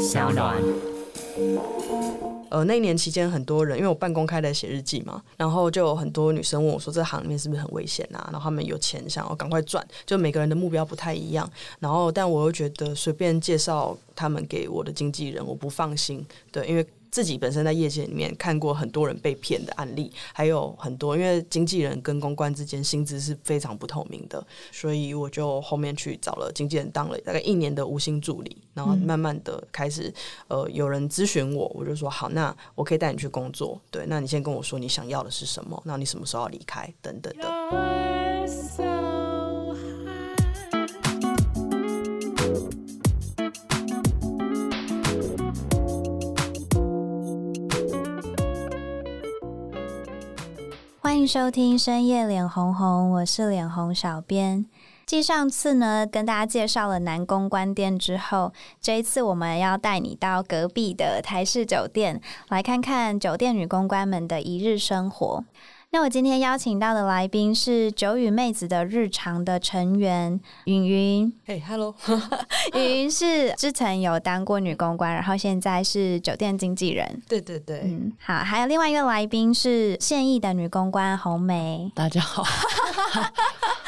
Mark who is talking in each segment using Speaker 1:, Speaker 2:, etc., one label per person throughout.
Speaker 1: 小暖。
Speaker 2: 呃，那一年期间，很多人因为我半公开的写日记嘛，然后就有很多女生问我说：“这行里面是不是很危险啊？”然后他们有钱想要赶快赚，就每个人的目标不太一样。然后，但我又觉得随便介绍他们给我的经纪人，我不放心。对，因为。自己本身在业界里面看过很多人被骗的案例，还有很多，因为经纪人跟公关之间薪资是非常不透明的，所以我就后面去找了经纪人，当了大概一年的无薪助理，然后慢慢的开始，呃，有人咨询我，我就说好，那我可以带你去工作，对，那你先跟我说你想要的是什么，那你什么时候要离开，等等的。
Speaker 3: 欢迎收听深夜脸红红，我是脸红小编。继上次呢，跟大家介绍了男公关店之后，这一次我们要带你到隔壁的台式酒店，来看看酒店女公关们的一日生活。那我今天邀请到的来宾是九羽妹子的日常的成员云云。
Speaker 2: 嘿、hey，Hello，
Speaker 3: 云云是之前有当过女公关，然后现在是酒店经纪人。
Speaker 2: 对对对，
Speaker 3: 嗯，好，还有另外一个来宾是现役的女公关红梅。
Speaker 4: 大家好。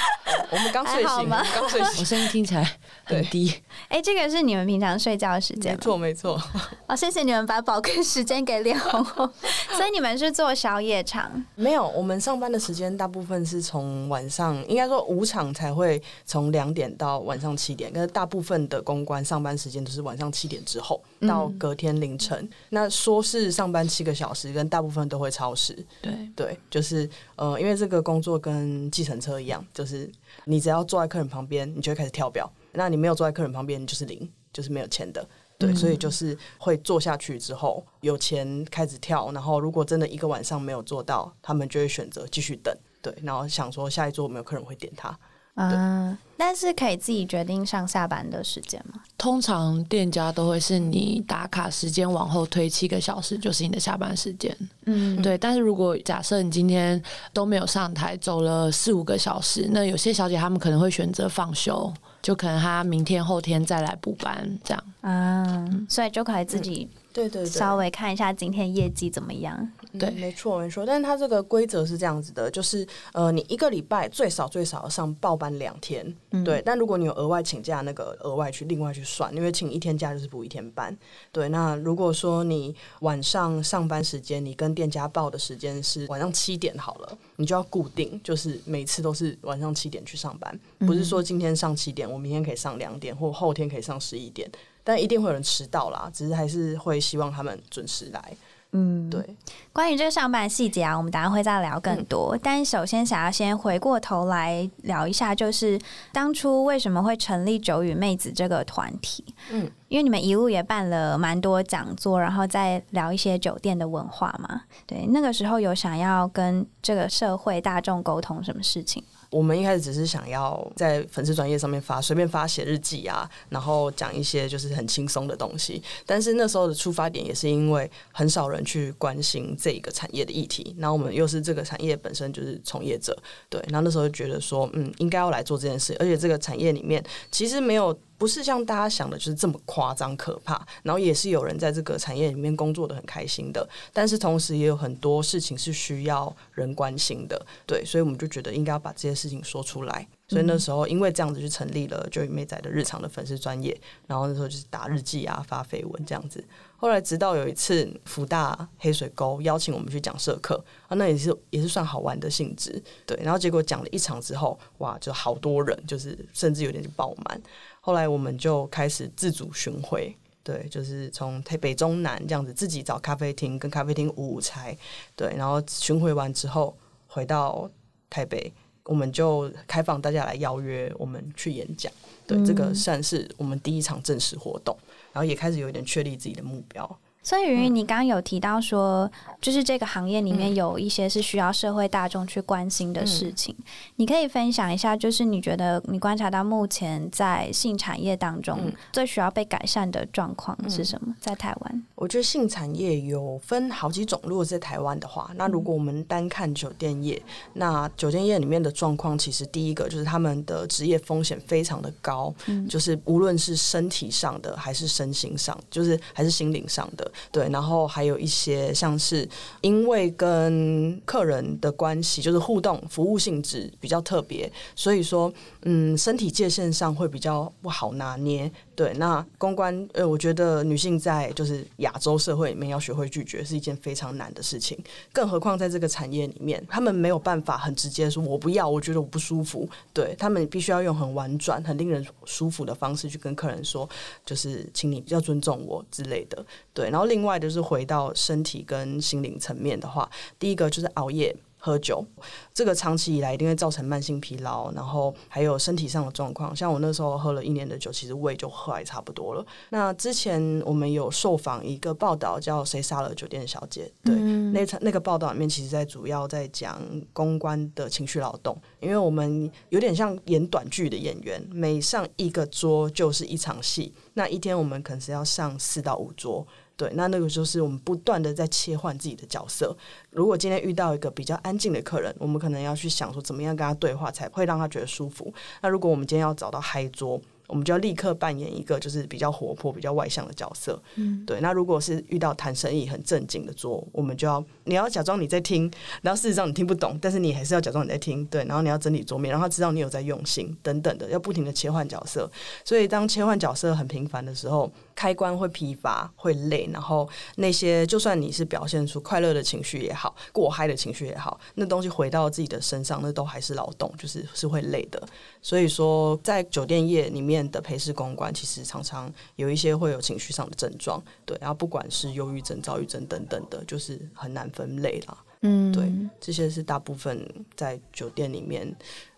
Speaker 2: 我们刚睡醒，刚睡醒，
Speaker 4: 我声音听起来很低。
Speaker 3: 哎、欸，这个是你们平常睡觉的时间？
Speaker 2: 没错，没错。
Speaker 3: 哦，谢谢你们把宝贵时间给脸红红。所以你们是做宵夜场？
Speaker 2: 没有，我们上班的时间大部分是从晚上，应该说五场才会从两点到晚上七点，但是大部分的公关上班时间都是晚上七点之后到隔天凌晨。嗯、那说是上班七个小时，跟大部分都会超时。
Speaker 4: 对
Speaker 2: 对，就是呃，因为这个工作跟计程车一样，就是。你只要坐在客人旁边，你就会开始跳表。那你没有坐在客人旁边，你就是零，就是没有钱的。对，嗯、所以就是会坐下去之后有钱开始跳。然后如果真的一个晚上没有做到，他们就会选择继续等。对，然后想说下一桌有没有客人会点他。
Speaker 3: 嗯，但是可以自己决定上下班的时间吗？
Speaker 4: 通常店家都会是你打卡时间往后推七个小时，就是你的下班时间。嗯，对。但是如果假设你今天都没有上台，走了四五个小时，那有些小姐她们可能会选择放休，就可能她明天后天再来补班这样。
Speaker 3: 啊，所以就可以自己、嗯。
Speaker 2: 对对对，
Speaker 3: 稍微看一下今天业绩怎么样？
Speaker 2: 对，嗯、没错没错。但是它这个规则是这样子的，就是呃，你一个礼拜最少最少上报班两天，嗯、对。但如果你有额外请假，那个额外去另外去算，因为请一天假就是补一天班。对，那如果说你晚上上班时间，你跟店家报的时间是晚上七点好了，你就要固定，就是每次都是晚上七点去上班，不是说今天上七点，我明天可以上两点，或后天可以上十一点。但一定会有人迟到啦，只是还是会希望他们准时来。嗯，对。
Speaker 3: 关于这个上班细节啊，我们等下会再聊更多。嗯、但首先想要先回过头来聊一下，就是当初为什么会成立九与妹子这个团体？嗯，因为你们一路也办了蛮多讲座，然后再聊一些酒店的文化嘛。对，那个时候有想要跟这个社会大众沟通什么事情？
Speaker 2: 我们一开始只是想要在粉丝专业上面发，随便发写日记啊，然后讲一些就是很轻松的东西。但是那时候的出发点也是因为很少人去关心这一个产业的议题，然后我们又是这个产业本身就是从业者，对，然后那时候就觉得说，嗯，应该要来做这件事，而且这个产业里面其实没有。不是像大家想的，就是这么夸张可怕。然后也是有人在这个产业里面工作的很开心的，但是同时也有很多事情是需要人关心的。对，所以我们就觉得应该要把这些事情说出来。所以那时候因为这样子就成立了就与妹仔的日常的粉丝专业，然后那时候就是打日记啊、发绯闻这样子。后来直到有一次福大黑水沟邀请我们去讲社课啊，那也是也是算好玩的性质。对，然后结果讲了一场之后，哇，就好多人，就是甚至有点就爆满。后来我们就开始自主巡回，对，就是从台北中南这样子自己找咖啡厅，跟咖啡厅五五拆，对，然后巡回完之后回到台北，我们就开放大家来邀约我们去演讲，对，嗯、这个算是我们第一场正式活动，然后也开始有一点确立自己的目标。
Speaker 3: 所以云云，你刚刚有提到说，就是这个行业里面有一些是需要社会大众去关心的事情，嗯、你可以分享一下，就是你觉得你观察到目前在性产业当中最需要被改善的状况是什么？嗯、在台湾，
Speaker 2: 我觉得性产业有分好几种。如果在台湾的话，那如果我们单看酒店业，那酒店业里面的状况，其实第一个就是他们的职业风险非常的高，嗯、就是无论是身体上的还是身心上，就是还是心灵上的。对，然后还有一些像是因为跟客人的关系就是互动服务性质比较特别，所以说嗯，身体界限上会比较不好拿捏。对，那公关呃，我觉得女性在就是亚洲社会里面要学会拒绝是一件非常难的事情，更何况在这个产业里面，他们没有办法很直接说“我不要”，我觉得我不舒服。对，他们必须要用很婉转、很令人舒服的方式去跟客人说，就是请你要尊重我之类的。对，然后另外就是回到身体跟心灵层面的话，第一个就是熬夜。喝酒，这个长期以来一定会造成慢性疲劳，然后还有身体上的状况。像我那时候喝了一年的酒，其实胃就喝还差不多了。那之前我们有受访一个报道，叫《谁杀了酒店小姐》？对，嗯、那那个报道里面，其实在主要在讲公关的情绪劳动，因为我们有点像演短剧的演员，每上一个桌就是一场戏。那一天我们可能是要上四到五桌。对，那那个就是我们不断的在切换自己的角色。如果今天遇到一个比较安静的客人，我们可能要去想说怎么样跟他对话才会让他觉得舒服。那如果我们今天要找到嗨桌，我们就要立刻扮演一个就是比较活泼、比较外向的角色。嗯，对。那如果是遇到谈生意很正经的桌，我们就要你要假装你在听，然后事实上你听不懂，但是你还是要假装你在听。对，然后你要整理桌面，让他知道你有在用心等等的，要不停的切换角色。所以当切换角色很频繁的时候，开关会疲乏，会累，然后那些就算你是表现出快乐的情绪也好，过嗨的情绪也好，那东西回到自己的身上，那都还是劳动，就是是会累的。所以说，在酒店业里面的陪侍公关，其实常常有一些会有情绪上的症状，对，然后不管是忧郁症、躁郁症等等的，就是很难分类啦。嗯，对，这些是大部分在酒店里面。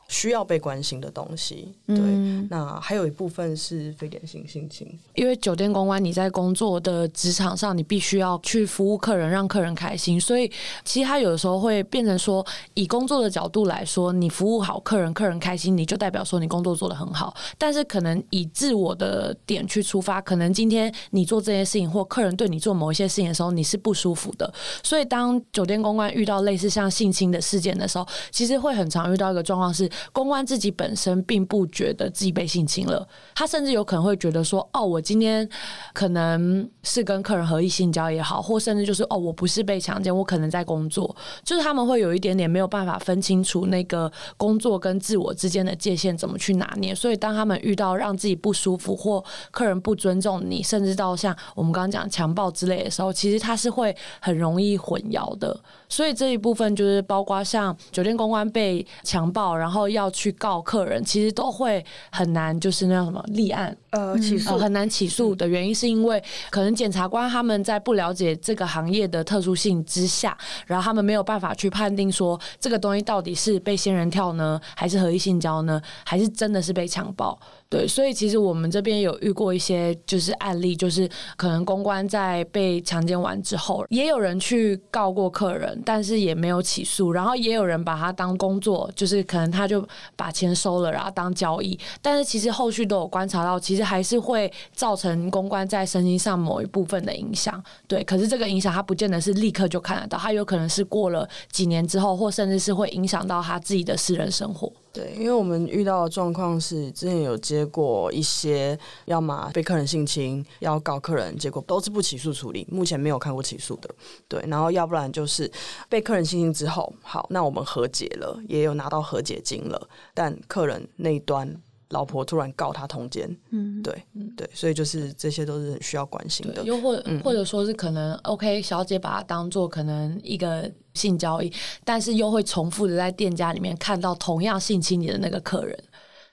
Speaker 2: 需要被关心的东西，对，嗯、那还有一部分是非典型性侵，
Speaker 4: 因为酒店公关你在工作的职场上，你必须要去服务客人，让客人开心，所以其实他有的时候会变成说，以工作的角度来说，你服务好客人，客人开心，你就代表说你工作做得很好。但是可能以自我的点去出发，可能今天你做这些事情，或客人对你做某一些事情的时候，你是不舒服的。所以当酒店公关遇到类似像性侵的事件的时候，其实会很常遇到一个状况是。公关自己本身并不觉得自己被性侵了，他甚至有可能会觉得说：“哦，我今天可能是跟客人合意性交也好，或甚至就是哦，我不是被强奸，我可能在工作。”就是他们会有一点点没有办法分清楚那个工作跟自我之间的界限怎么去拿捏。所以，当他们遇到让自己不舒服或客人不尊重你，甚至到像我们刚刚讲强暴之类的时候，其实他是会很容易混淆的。所以这一部分就是包括像酒店公关被强暴，然后要去告客人，其实都会很难，就是那样什么立案，
Speaker 2: 呃，起诉、
Speaker 4: 呃、很难起诉的原因是因为可能检察官他们在不了解这个行业的特殊性之下，然后他们没有办法去判定说这个东西到底是被仙人跳呢，还是合意性交呢，还是真的是被强暴。对，所以其实我们这边有遇过一些就是案例，就是可能公关在被强奸完之后，也有人去告过客人，但是也没有起诉，然后也有人把他当工作，就是可能他就把钱收了，然后当交易，但是其实后续都有观察到，其实还是会造成公关在身心上某一部分的影响。对，可是这个影响他不见得是立刻就看得到，他有可能是过了几年之后，或甚至是会影响到他自己的私人生活。
Speaker 2: 对，因为我们遇到的状况是，之前有接过一些，要么被客人性侵，要告客人，结果都是不起诉处理，目前没有看过起诉的。对，然后要不然就是被客人性侵之后，好，那我们和解了，也有拿到和解金了，但客人那一端。老婆突然告他通奸，嗯，对，对，所以就是这些都是很需要关心的。
Speaker 4: 又或或者说是可能，OK，小姐把它当做可能一个性交易，但是又会重复的在店家里面看到同样性侵你的那个客人，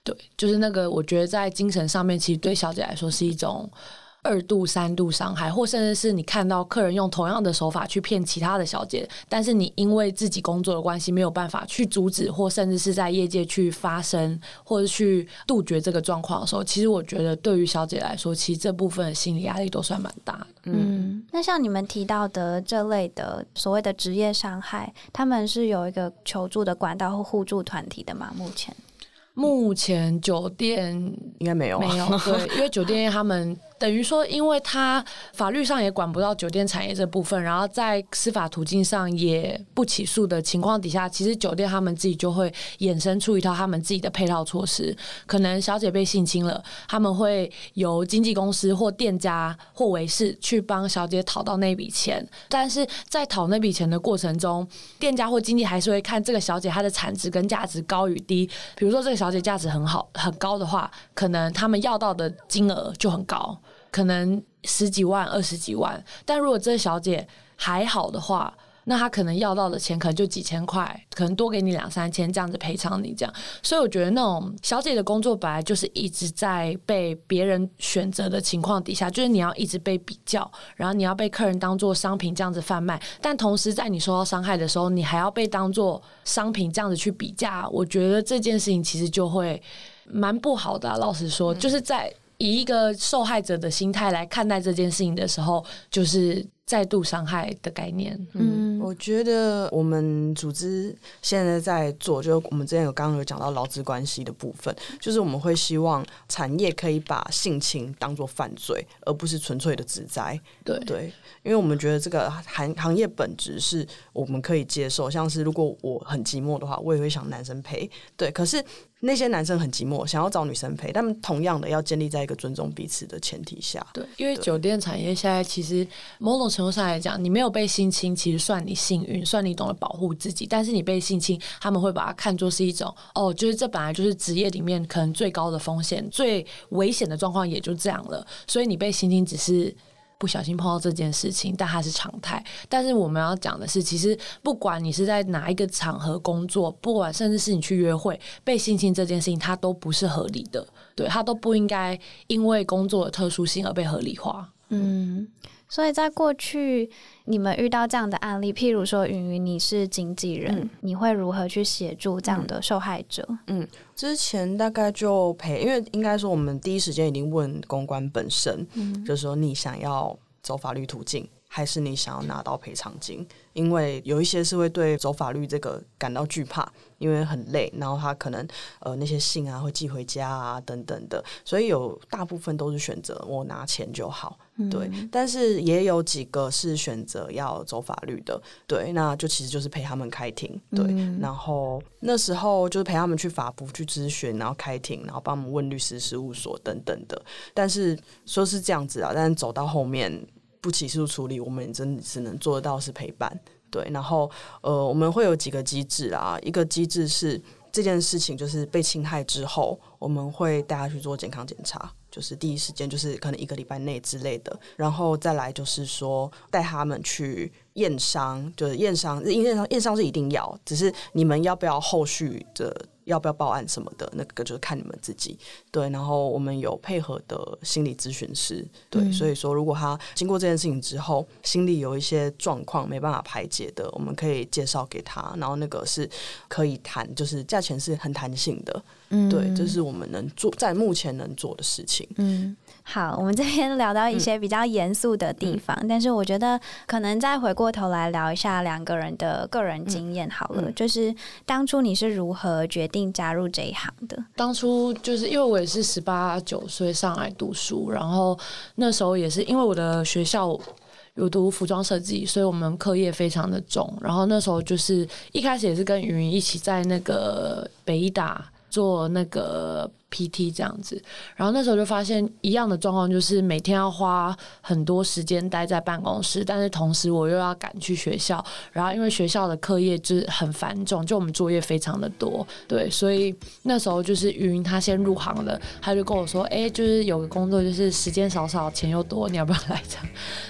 Speaker 4: 对，就是那个我觉得在精神上面，其实对小姐来说是一种二度、三度伤害，或甚至是你看到客人用同样的手法去骗其他的小姐，但是你因为自己工作的关系没有办法去阻止，或甚至是在业界去发生，或者去杜绝这个状况的时候，其实我觉得对于小姐来说，其实这部分的心理压力都算蛮大的。
Speaker 3: 嗯，那像你们提到的这类的所谓的职业伤害，他们是有一个求助的管道或互助团体的吗？目前？
Speaker 4: 目前酒店
Speaker 2: 应该没有，
Speaker 4: 没有，对，因为酒店他们。等于说，因为他法律上也管不到酒店产业这部分，然后在司法途径上也不起诉的情况底下，其实酒店他们自己就会衍生出一套他们自己的配套措施。可能小姐被性侵了，他们会由经纪公司或店家或维士去帮小姐讨到那笔钱，但是在讨那笔钱的过程中，店家或经纪还是会看这个小姐她的产值跟价值高与低。比如说这个小姐价值很好很高的话，可能他们要到的金额就很高。可能十几万、二十几万，但如果这小姐还好的话，那她可能要到的钱可能就几千块，可能多给你两三千这样子赔偿你这样。所以我觉得那种小姐的工作本来就是一直在被别人选择的情况底下，就是你要一直被比较，然后你要被客人当做商品这样子贩卖，但同时在你受到伤害的时候，你还要被当做商品这样子去比价。我觉得这件事情其实就会蛮不好的，老实说，就是在。以一个受害者的心态来看待这件事情的时候，就是再度伤害的概念。
Speaker 2: 嗯，我觉得我们组织现在在做，就是我们之前有刚刚有讲到劳资关系的部分，就是我们会希望产业可以把性侵当做犯罪，而不是纯粹的职灾。
Speaker 4: 对
Speaker 2: 对，因为我们觉得这个行行业本质是我们可以接受，像是如果我很寂寞的话，我也会想男生陪。对，可是。那些男生很寂寞，想要找女生陪，他们同样的要建立在一个尊重彼此的前提下。
Speaker 4: 对，因为酒店产业现在其实某种程度上来讲，你没有被性侵，其实算你幸运，算你懂得保护自己。但是你被性侵，他们会把它看作是一种哦，就是这本来就是职业里面可能最高的风险、最危险的状况，也就这样了。所以你被性侵只是。不小心碰到这件事情，但它是常态。但是我们要讲的是，其实不管你是在哪一个场合工作，不管甚至是你去约会被性侵这件事情，它都不是合理的，对，它都不应该因为工作的特殊性而被合理化。嗯。
Speaker 3: 所以在过去，你们遇到这样的案例，譬如说云云，你是经纪人，嗯，你会如何去协助这样的受害者？
Speaker 2: 嗯，之前大概就陪，因为应该说我们第一时间已经问公关本身，嗯，就是说你想要走法律途径，还是你想要拿到赔偿金？因为有一些是会对走法律这个感到惧怕。因为很累，然后他可能呃那些信啊会寄回家啊等等的，所以有大部分都是选择我拿钱就好，对。嗯。但是也有几个是选择要走法律的，对，那就其实就是陪他们开庭，对。嗯。然后那时候就是陪他们去法服去咨询，然后开庭，然后帮我们问律师事务所等等的。但是说是这样子啊，但是走到后面不起诉处理，我们也真的只能做得到是陪伴。对，然后呃，我们会有几个机制啊。一个机制是这件事情就是被侵害之后，我们会带他去做健康检查，就是第一时间就是可能一个礼拜内之类的。然后再来就是说带他们去验伤，就是验伤，验伤验伤是一定要，只是你们要不要后续的。要不要报案什么的，那个就是看你们自己。对，然后我们有配合的心理咨询师。对，嗯、所以说如果他经过这件事情之后，心里有一些状况没办法排解的，我们可以介绍给他。然后那个是可以谈，就是价钱是很弹性的。嗯，对，这是我们能做在目前能做的事情。
Speaker 3: 嗯。好，我们这边聊到一些比较严肃的地方，嗯，但是我觉得可能再回过头来聊一下两个人的个人经验好了，嗯。就是当初你是如何决定加入这一行的？
Speaker 4: 当初就是因为我也是十八九岁上来读书，然后那时候也是因为我的学校有读服装设计，所以我们课业非常的重。然后那时候就是一开始也是跟云云一起在那个北医大做那个。PT 这样子，然后那时候就发现一样的状况，就是每天要花很多时间待在办公室，但是同时我又要赶去学校，然后因为学校的课业就是很繁重，就我们作业非常的多，对，所以那时候就是芸芸他先入行了，他就跟我说，哎，就是有个工作，就是时间少少，钱又多，你要不要来这样？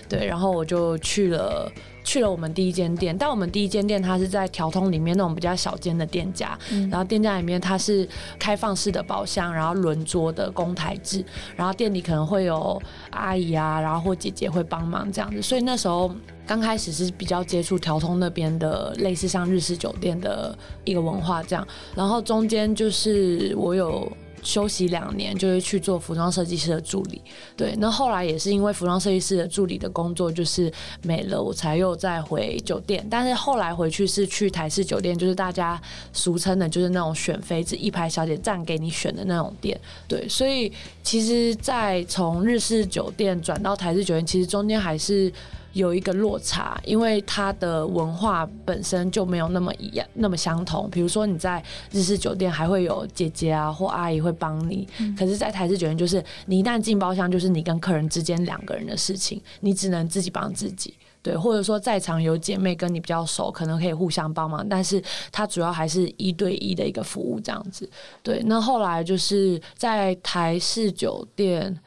Speaker 4: 对，然后我就去了去了我们第一间店，但我们第一间店它是在条通里面那种比较小间的店家，嗯、然后店家里面它是开放式的包厢，然后轮桌的公台制，然后店里可能会有阿姨啊，然后或姐姐会帮忙这样子，所以那时候刚开始是比较接触条通那边的类似像日式酒店的一个文化这样，然后中间就是我有。休息两年，就是去做服装设计师的助理。对，那后来也是因为服装设计师的助理的工作就是没了，我才又再回酒店。但是后来回去是去台式酒店，就是大家俗称的，就是那种选妃子、一排小姐站给你选的那种店。对，所以其实，在从日式酒店转到台式酒店，其实中间还是。有一个落差，因为它的文化本身就没有那么一样，那么相同。比如说你在日式酒店还会有姐姐啊或阿姨会帮你，嗯、可是，在台式酒店就是你一旦进包厢，就是你跟客人之间两个人的事情，你只能自己帮自己。对，或者说在场有姐妹跟你比较熟，可能可以互相帮忙，但是它主要还是一对一的一个服务这样子。对，那后来就是在台式酒店。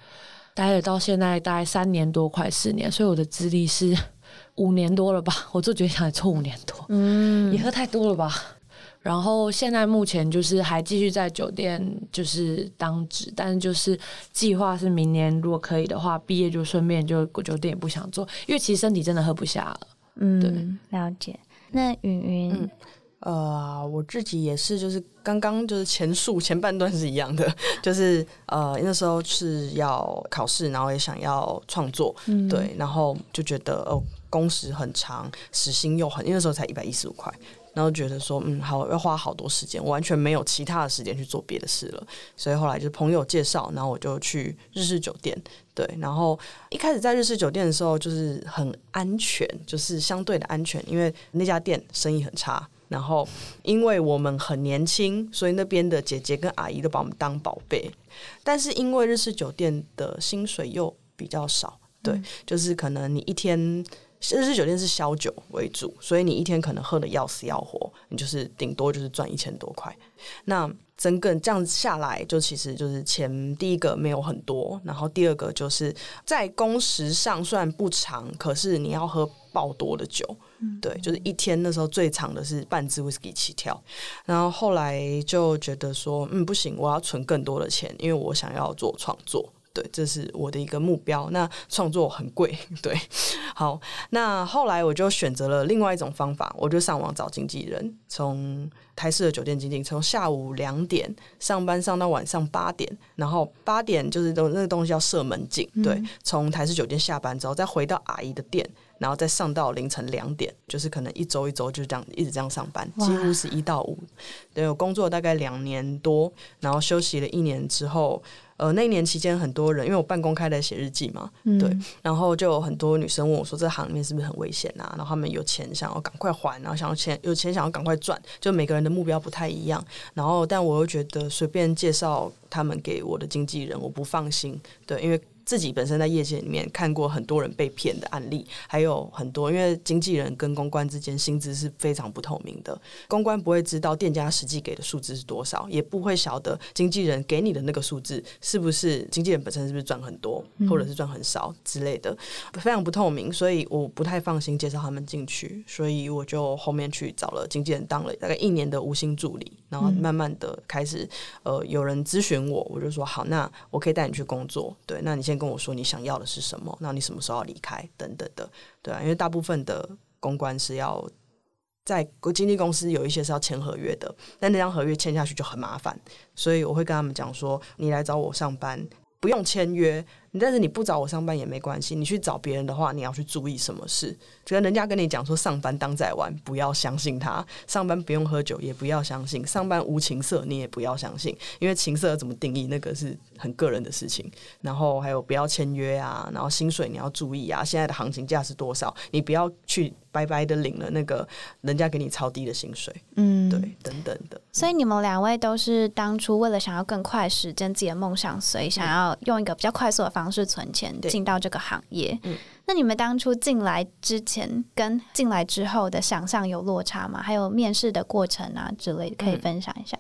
Speaker 4: 待了到现在大概三年多，快四年，所以我的资历是 五年多了吧。我就觉得想做五年多，嗯，也喝太多了吧。然后现在目前就是还继续在酒店就是当职，但是就是计划是明年如果可以的话，毕业就顺便就酒店也不想做，因为其实身体真的喝不下了。嗯，对，
Speaker 3: 了解。那云云。嗯
Speaker 2: 呃，我自己也是，就是刚刚就是前述前半段是一样的，就是呃那时候是要考试，然后也想要创作，嗯、对，然后就觉得哦工时很长，时薪又很，因为那时候才一百一十五块，然后觉得说嗯好要花好多时间，我完全没有其他的时间去做别的事了，所以后来就是朋友介绍，然后我就去日式酒店，对，然后一开始在日式酒店的时候就是很安全，就是相对的安全，因为那家店生意很差。然后，因为我们很年轻，所以那边的姐姐跟阿姨都把我们当宝贝。但是因为日式酒店的薪水又比较少，对，嗯、就是可能你一天日式酒店是销酒为主，所以你一天可能喝的要死要活，你就是顶多就是赚一千多块。那整个这样子下来，就其实就是钱第一个没有很多，然后第二个就是在工时上虽然不长，可是你要喝爆多的酒。对，就是一天那时候最长的是半支 whisky 起跳，然后后来就觉得说，嗯，不行，我要存更多的钱，因为我想要做创作，对，这是我的一个目标。那创作很贵，对，好，那后来我就选择了另外一种方法，我就上网找经纪人，从台式的酒店经济，从下午两点上班上到晚上八点，然后八点就是都那个东西要设门禁，对，从台式酒店下班之后再回到阿姨的店。然后再上到凌晨两点，就是可能一周一周就这样一直这样上班，几乎是一到五。对，我工作大概两年多，然后休息了一年之后，呃，那一年期间很多人因为我半公开在写日记嘛，嗯、对，然后就有很多女生问我说，这行里面是不是很危险啊？然后他们有钱想要赶快还，然后想要钱有钱想要赶快赚，就每个人的目标不太一样。然后，但我又觉得随便介绍他们给我的经纪人，我不放心，对，因为。自己本身在业界里面看过很多人被骗的案例，还有很多，因为经纪人跟公关之间薪资是非常不透明的，公关不会知道店家实际给的数字是多少，也不会晓得经纪人给你的那个数字是不是经纪人本身是不是赚很多，或者是赚很少之类的，非常不透明，所以我不太放心介绍他们进去，所以我就后面去找了经纪人当了大概一年的无薪助理，然后慢慢的开始呃有人咨询我，我就说好，那我可以带你去工作，对，那你先。跟我说你想要的是什么，那你什么时候要离开等等的，对啊，因为大部分的公关是要在经纪公司有一些是要签合约的，但那张合约签下去就很麻烦，所以我会跟他们讲说，你来找我上班不用签约。但是你不找我上班也没关系，你去找别人的话，你要去注意什么事？觉得人家跟你讲说上班当在玩，不要相信他；上班不用喝酒，也不要相信；上班无情色，你也不要相信，因为情色怎么定义，那个是很个人的事情。然后还有不要签约啊，然后薪水你要注意啊，现在的行情价是多少？你不要去白白的领了那个人家给你超低的薪水，嗯，对，等等的。
Speaker 3: 所以你们两位都是当初为了想要更快实现自己的梦想，所以想要用一个比较快速的。方式存钱进到这个行业，嗯、那你们当初进来之前跟进来之后的想象有落差吗？还有面试的过程啊之类的，可以分享一下。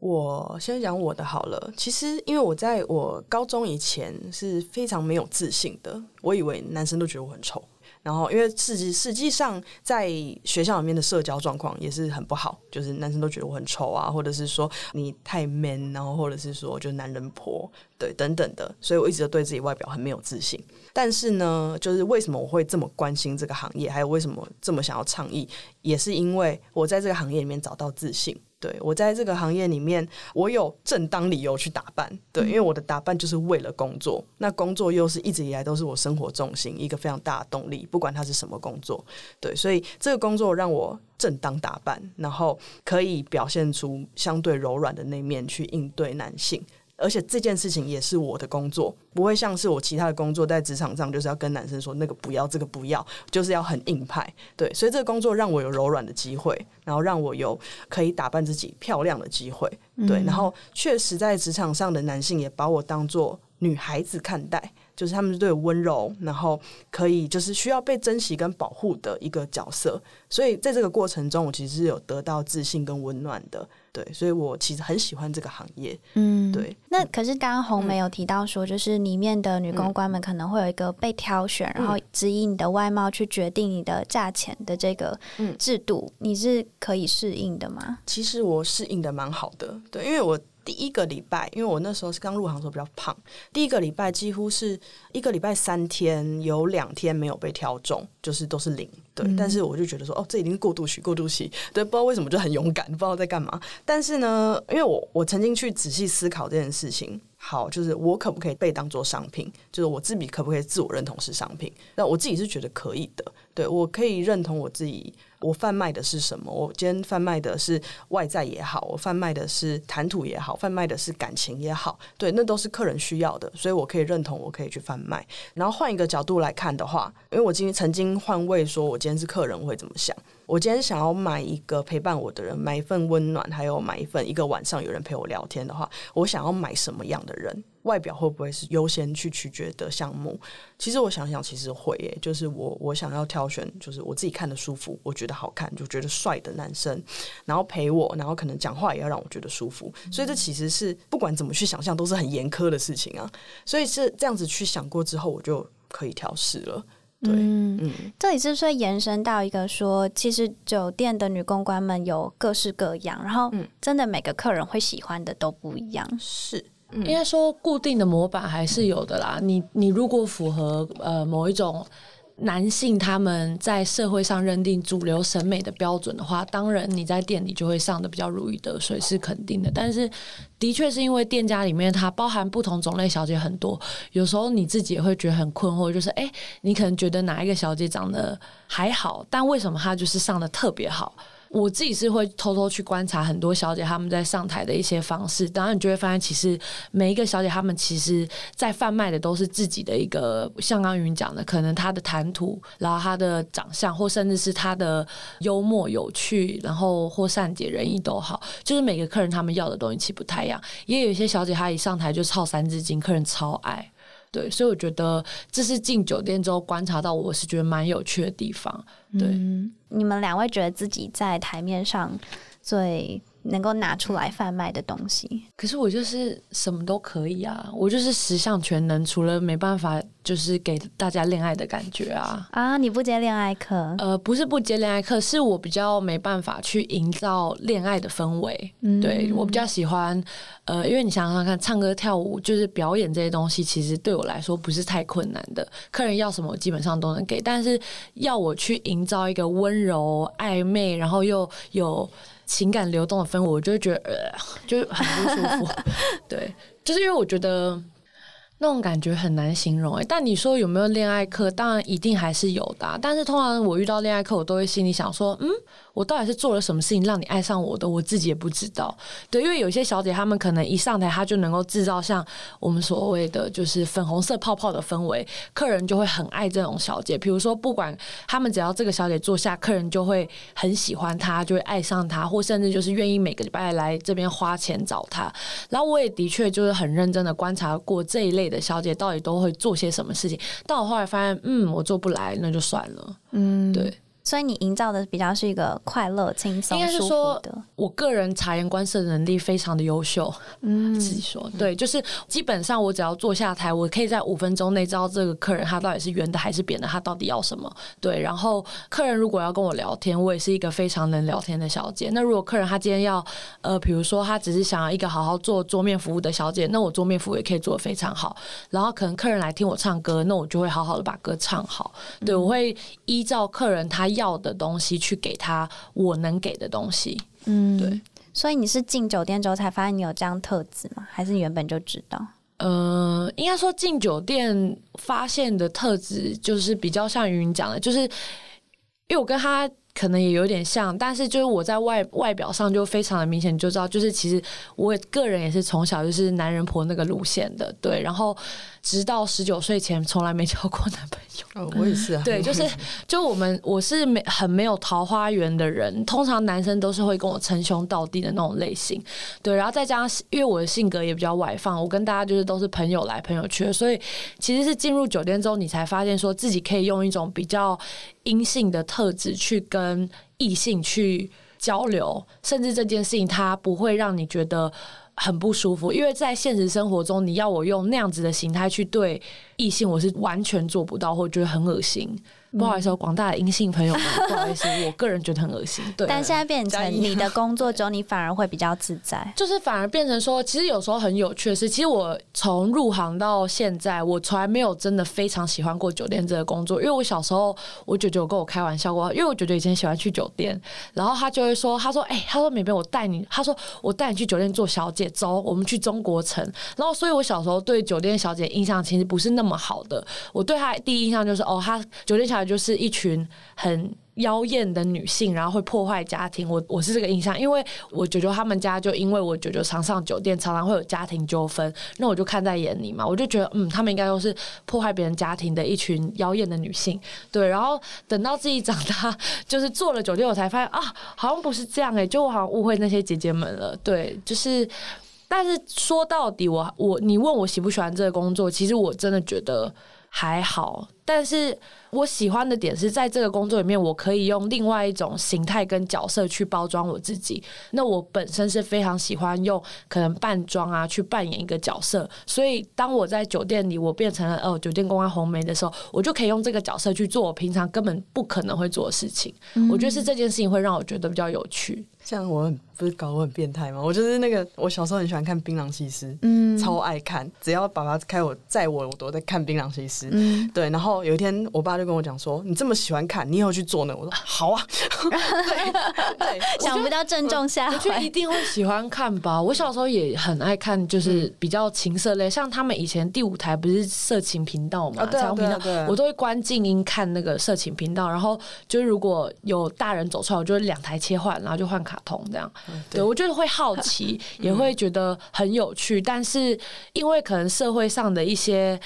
Speaker 2: 我先讲我的好了。其实，因为我在我高中以前是非常没有自信的，我以为男生都觉得我很丑。然后，因为实际实际上在学校里面的社交状况也是很不好，就是男生都觉得我很丑啊，或者是说你太 man，然后或者是说就是男人婆，对，等等的。所以我一直都对自己外表很没有自信。但是呢，就是为什么我会这么关心这个行业，还有为什么这么想要倡议，也是因为我在这个行业里面找到自信。对，我在这个行业里面，我有正当理由去打扮。对，因为我的打扮就是为了工作，那工作又是一直以来都是我生活重心，一个非常大的动力，不管它是什么工作。对，所以这个工作让我正当打扮，然后可以表现出相对柔软的那面去应对男性。而且这件事情也是我的工作，不会像是我其他的工作在职场上，就是要跟男生说那个不要，这个不要，就是要很硬派。对，所以这个工作让我有柔软的机会，然后让我有可以打扮自己漂亮的机会。对，然后确实在职场上的男性也把我当做女孩子看待。就是他们对我温柔，然后可以就是需要被珍惜跟保护的一个角色，所以在这个过程中，我其实是有得到自信跟温暖的。对，所以我其实很喜欢这个行业。嗯，对。
Speaker 3: 那可是刚刚红梅有提到说，就是里面的女公关们可能会有一个被挑选，嗯、然后指引你的外貌去决定你的价钱的这个制度，嗯、你是可以适应的吗？
Speaker 2: 其实我适应的蛮好的，对，因为我。第一个礼拜，因为我那时候是刚入行的时候比较胖，第一个礼拜几乎是一个礼拜三天，有两天没有被挑中，就是都是零。对，嗯、但是我就觉得说，哦，这已经是过渡期，过渡期，对，不知道为什么就很勇敢，不知道在干嘛。但是呢，因为我我曾经去仔细思考这件事情，好，就是我可不可以被当做商品？就是我自己可不可以自我认同是商品？那我自己是觉得可以的，对，我可以认同我自己。我贩卖的是什么？我今天贩卖的是外在也好，我贩卖的是谈吐也好，贩卖的是感情也好，对，那都是客人需要的，所以我可以认同，我可以去贩卖。然后换一个角度来看的话，因为我今天曾经换位说，我今天是客人，会怎么想？我今天想要买一个陪伴我的人，买一份温暖，还有买一份一个晚上有人陪我聊天的话，我想要买什么样的人？外表会不会是优先去取决的项目？其实我想想，其实会耶，就是我我想要挑选，就是我自己看的舒服，我觉得好看，就觉得帅的男生，然后陪我，然后可能讲话也要让我觉得舒服。所以这其实是不管怎么去想象，都是很严苛的事情啊。所以是这样子去想过之后，我就可以调试了。对，嗯，嗯，
Speaker 3: 这里是不是延伸到一个说，其实酒店的女公关们有各式各样，然后真的每个客人会喜欢的都不一样，
Speaker 2: 是，
Speaker 4: 应该说固定的模板还是有的啦。你你如果符合呃某一种。男性他们在社会上认定主流审美的标准的话，当然你在店里就会上得比较如鱼得水，是肯定的。但是，的确是因为店家里面它包含不同种类小姐很多，有时候你自己也会觉得很困惑，就是哎，你可能觉得哪一个小姐长得还好，但为什么她就是上得特别好？我自己是会偷偷去观察很多小姐她们在上台的一些方式，当然你就会发现，其实每一个小姐她们其实在贩卖的都是自己的一个，像刚云讲的，可能她的谈吐，然后她的长相，或甚至是她的幽默有趣，然后或善解人意都好，就是每个客人他们要的东西其实不太一样。也有一些小姐她一上台就操三字经，客人超爱。对，所以我觉得这是进酒店之后观察到，我是觉得蛮有趣的地方。
Speaker 3: 对，你们两位觉得自己在台面上最能够拿出来贩卖的东西？
Speaker 4: 可是我就是什么都可以啊，我就是十项全能，除了没办法。就是给大家恋爱的感觉啊！
Speaker 3: 啊，你不接恋爱课？
Speaker 4: 呃，不是不接恋爱课，是我比较没办法去营造恋爱的氛围。嗯，对，我比较喜欢，呃，因为你想想看，唱歌跳舞就是表演这些东西，其实对我来说不是太困难的。客人要什么，我基本上都能给。但是要我去营造一个温柔暧昧，然后又有情感流动的氛围，我就会觉得呃，就很不舒服。对，就是因为我觉得。那种感觉很难形容诶，但你说有没有恋爱课？当然一定还是有的啊。但是通常我遇到恋爱课，我都会心里想说，嗯。我到底是做了什么事情让你爱上我的？我自己也不知道。对，因为有些小姐她们可能一上台，她就能够制造像我们所谓的就是粉红色泡泡的氛围，客人就会很爱这种小姐。比如说，不管他们只要这个小姐坐下，客人就会很喜欢她，就会爱上她，或甚至就是愿意每个礼拜来这边花钱找她。然后我也的确就是很认真的观察过这一类的小姐到底都会做些什么事情。但我后来发现，嗯，我做不来，那就算了。嗯，对。
Speaker 3: 所以你营造的比较是一个快乐、轻松、
Speaker 4: 应该是说，我个人察言观色的能力非常的优秀。嗯，自己说对，就是基本上我只要坐下台，我可以在五分钟内知道这个客人他到底是圆的还是扁的，他到底要什么。对，然后客人如果要跟我聊天，我也是一个非常能聊天的小姐。那如果客人他今天要呃，比如说他只是想要一个好好做桌面服务的小姐，那我桌面服务也可以做的非常好。然后可能客人来听我唱歌，那我就会好好的把歌唱好。对，我会依照客人他。要的东西去给他，我能给的东西。嗯，对。
Speaker 3: 所以你是进酒店之后才发现你有这样特质吗？还是你原本就知道？
Speaker 4: 呃，应该说进酒店发现的特质，就是比较像云云讲的，就是因为我跟他可能也有点像，但是就是我在外外表上就非常的明显，就知道就是其实我个人也是从小就是男人婆那个路线的，对，然后。直到十九岁前，从来没交过男朋友。
Speaker 2: 哦，我也是啊。
Speaker 4: 对，就是就我们，我是没很没有桃花源的人。通常男生都是会跟我称兄道弟的那种类型。对，然后再加上，因为我的性格也比较外放，我跟大家就是都是朋友来朋友去，所以其实是进入酒店之后，你才发现说自己可以用一种比较阴性的特质去跟跟异性去交流，甚至这件事情它不会让你觉得。很不舒服，因为在现实生活中，你要我用那样子的形态去对异性，我是完全做不到，或觉得很恶心。不好意思，广大的阴性朋友们，不好意思，我个人觉得很恶心。对，
Speaker 3: 但现在变成你的工作中，你反而会比较自在。
Speaker 4: 就是反而变成说，其实有时候很有趣的是，其实我从入行到现在，我从来没有真的非常喜欢过酒店这个工作。因为我小时候，我舅舅跟我开玩笑过，因为我舅舅以前喜欢去酒店，然后他就会说，他说，哎、欸，他说美美，我带你，他说我带你去酒店做小姐，走，我们去中国城。然后，所以我小时候对酒店小姐印象其实不是那么好的。我对他第一印象就是，哦，他酒店小姐就是一群。很妖艳的女性，然后会破坏家庭。我我是这个印象，因为我舅舅他们家就因为我舅舅常上酒店，常常会有家庭纠纷，那我就看在眼里嘛，我就觉得嗯，他们应该都是破坏别人家庭的一群妖艳的女性。对，然后等到自己长大，就是做了酒店，我才发现啊，好像不是这样诶、就我好像误会那些姐姐们了。对，就是，但是说到底，我我你问我喜不喜欢这个工作，其实我真的觉得还好，但是。我喜欢的点是在这个工作里面，我可以用另外一种形态跟角色去包装我自己。那我本身是非常喜欢用可能扮装啊去扮演一个角色，所以当我在酒店里我变成了哦酒店公关红梅的时候，我就可以用这个角色去做我平常根本不可能会做的事情。嗯、我觉得是这件事情会让我觉得比较有趣。
Speaker 2: 像我很不是搞我很变态吗？我就是那个我小时候很喜欢看《槟榔西施》，嗯，超爱看，只要爸爸开我载我，我都在看《槟榔西施》。嗯，对。然后有一天我爸就跟我讲说：“你这么喜欢看，你以后去做呢？”我说：“好啊。对”对，
Speaker 3: 想不到正中下怀，
Speaker 4: 我觉得一定会喜欢看吧。我小时候也很爱看，就是比较情色类，像他们以前第五台不是色情频道嘛，彩虹频道，我都会关静音看那个色情频道。然后就是如果有大人走出来，我就会两台切换，然后就换卡通这样。对，对我觉得会好奇，也会觉得很有趣，但是因为可能社会上的一些。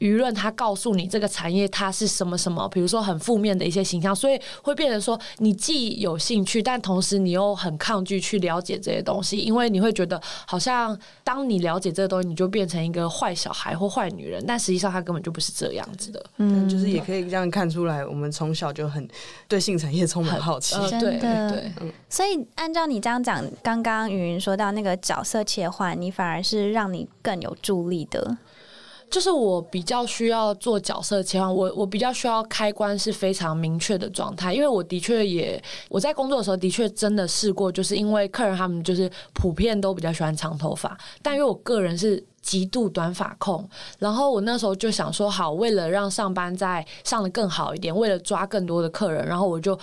Speaker 4: 舆论他告诉你这个产业它是什么什么，比如说很负面的一些形象，所以会变成说你既有兴趣，但同时你又很抗拒去了解这些东西，因为你会觉得好像当你了解这个东西，你就变成一个坏小孩或坏女人，但实际上他根本就不是这样子的。
Speaker 2: 嗯，就是也可以这样看出来，我们从小就很对性产业充满好奇。
Speaker 3: 真的，对对。所以按照你这样讲，刚刚云云说到那个角色切换，你反而是让你更有助力的。
Speaker 4: 就是我比较需要做角色切换，我我比较需要开关是非常明确的状态，因为我的确也我在工作的时候的确真的试过，就是因为客人他们就是普遍都比较喜欢长头发，但因为我个人是极度短发控，然后我那时候就想说，好，为了让上班再上的更好一点，为了抓更多的客人，然后我就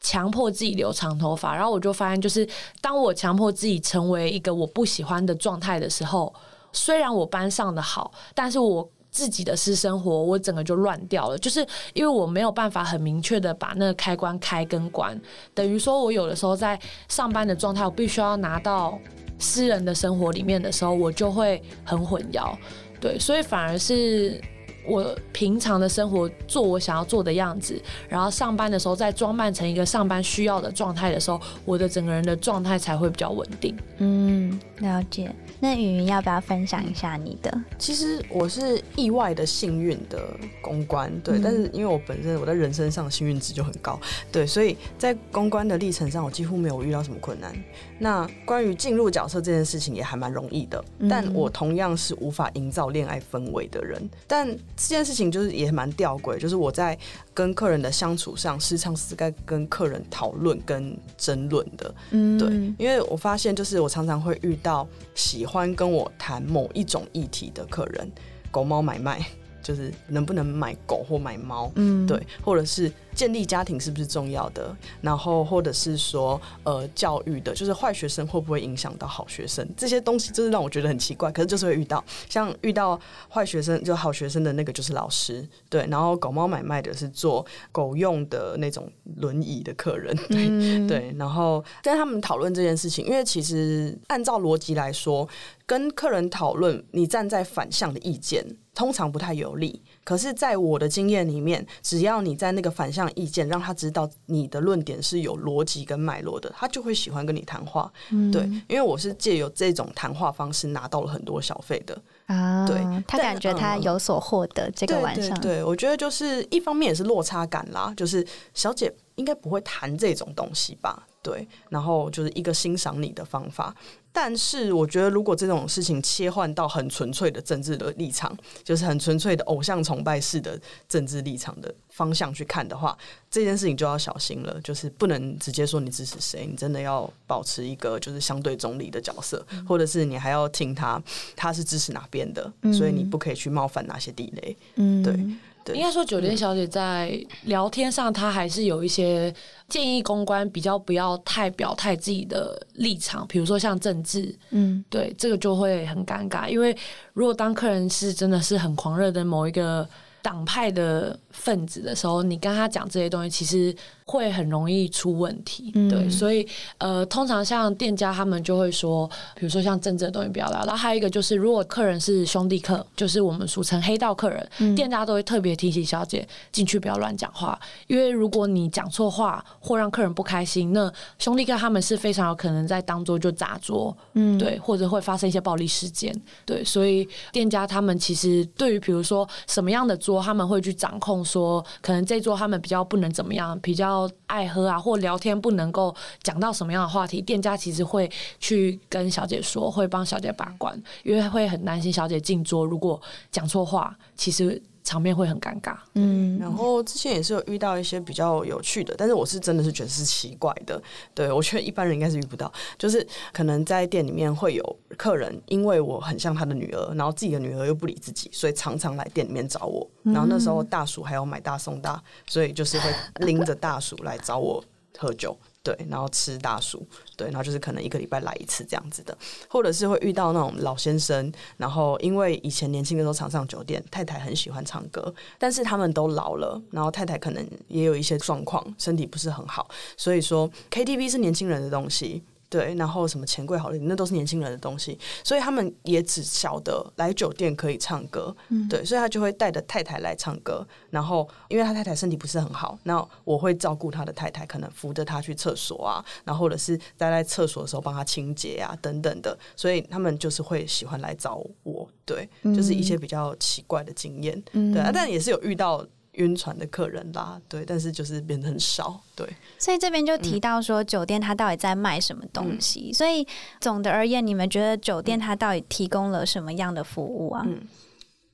Speaker 4: 强迫自己留长头发，然后我就发现，就是当我强迫自己成为一个我不喜欢的状态的时候。虽然我班上的好，但是我自己的私生活我整个就乱掉了，就是因为我没有办法很明确的把那个开关开跟关，等于说我有的时候在上班的状态，我必须要拿到私人的生活里面的时候，我就会很混淆，对，所以反而是我平常的生活做我想要做的样子，然后上班的时候再装扮成一个上班需要的状态的时候，我的整个人的状态才会比较稳定。
Speaker 3: 嗯，了解。那云云要不要分享一下你的？
Speaker 2: 其实我是意外的幸运的公关，对，嗯、但是因为我本身我在人生上幸运值就很高，对，所以在公关的历程上，我几乎没有遇到什么困难。那关于进入角色这件事情也还蛮容易的，但我同样是无法营造恋爱氛围的人。但这件事情就是也蛮吊诡，就是我在跟客人的相处上，时常是该跟客人讨论跟争论的，嗯，对，因为我发现就是我常常会遇到喜欢跟我谈某一种议题的客人，狗猫买卖。就是能不能买狗或买猫，嗯，对，或者是建立家庭是不是重要的，然后或者是说呃教育的，就是坏学生会不会影响到好学生，这些东西就是让我觉得很奇怪，可是就是会遇到，像遇到坏学生就好学生的那个就是老师，对，然后狗猫买卖的是做狗用的那种轮椅的客人，对、嗯、对，然后跟他们讨论这件事情，因为其实按照逻辑来说，跟客人讨论你站在反向的意见。通常不太有利，可是，在我的经验里面，只要你在那个反向意见，让他知道你的论点是有逻辑跟脉络的，他就会喜欢跟你谈话。嗯、对，因为我是借由这种谈话方式拿到了很多小费的啊。对，
Speaker 3: 他感觉他有所获得。这个晚上，
Speaker 2: 对，对，对，我觉得就是一方面也是落差感啦，就是小姐应该不会谈这种东西吧？对，然后就是一个欣赏你的方法。但是我觉得，如果这种事情切换到很纯粹的政治的立场，就是很纯粹的偶像崇拜式的政治立场的方向去看的话，这件事情就要小心了。就是不能直接说你支持谁，你真的要保持一个就是相对中立的角色，或者是你还要听他他是支持哪边的，所以你不可以去冒犯哪些地雷。嗯，对。
Speaker 4: 应该说，酒店小姐在聊天上，她还是有一些建议公关比较不要太表态自己的立场，比如说像政治，嗯，对，这个就会很尴尬，因为如果当客人是真的是很狂热的某一个党派的分子的时候，你跟他讲这些东西，其实。会很容易出问题，嗯、对，所以呃，通常像店家他们就会说，比如说像政治的东西不要聊。然后还有一个就是，如果客人是兄弟客，就是我们俗称黑道客人，嗯、店家都会特别提醒小姐进去不要乱讲话，因为如果你讲错话或让客人不开心，那兄弟客他们是非常有可能在当桌就砸桌，嗯，对，或者会发生一些暴力事件，对，所以店家他们其实对于比如说什么样的桌，他们会去掌控说，可能这桌他们比较不能怎么样，比较。爱喝啊，或聊天不能够讲到什么样的话题，店家其实会去跟小姐说，会帮小姐把关，因为会很担心小姐进桌如果讲错话，其实场面会很尴尬。
Speaker 2: 嗯，然后之前也是有遇到一些比较有趣的，但是我是真的是觉得是奇怪的。对，我觉得一般人应该是遇不到，就是可能在店里面会有客人，因为我很像他的女儿，然后自己的女儿又不理自己，所以常常来店里面找我。然后那时候大叔还要买大送大，所以就是会拎着大叔来找我喝酒。对，然后吃大薯，对，然后就是可能一个礼拜来一次这样子的，或者是会遇到那种老先生，然后因为以前年轻的时候常上酒店，太太很喜欢唱歌，但是他们都老了，然后太太可能也有一些状况，身体不是很好，所以说 KTV 是年轻人的东西。对，然后什么钱柜好了，那都是年轻人的东西，所以他们也只晓得来酒店可以唱歌，嗯、对，所以他就会带着太太来唱歌。然后，因为他太太身体不是很好，那我会照顾他的太太，可能扶着他去厕所啊，然后或者是待在厕所的时候帮他清洁啊，等等的。所以他们就是会喜欢来找我，对，就是一些比较奇怪的经验，嗯、对啊，但也是有遇到。晕船的客人啦，对，但是就是变得很少，对。
Speaker 3: 所以这边就提到说，酒店它到底在卖什么东西？嗯、所以总的而言，你们觉得酒店它到底提供了什么样的服务啊？
Speaker 2: 嗯，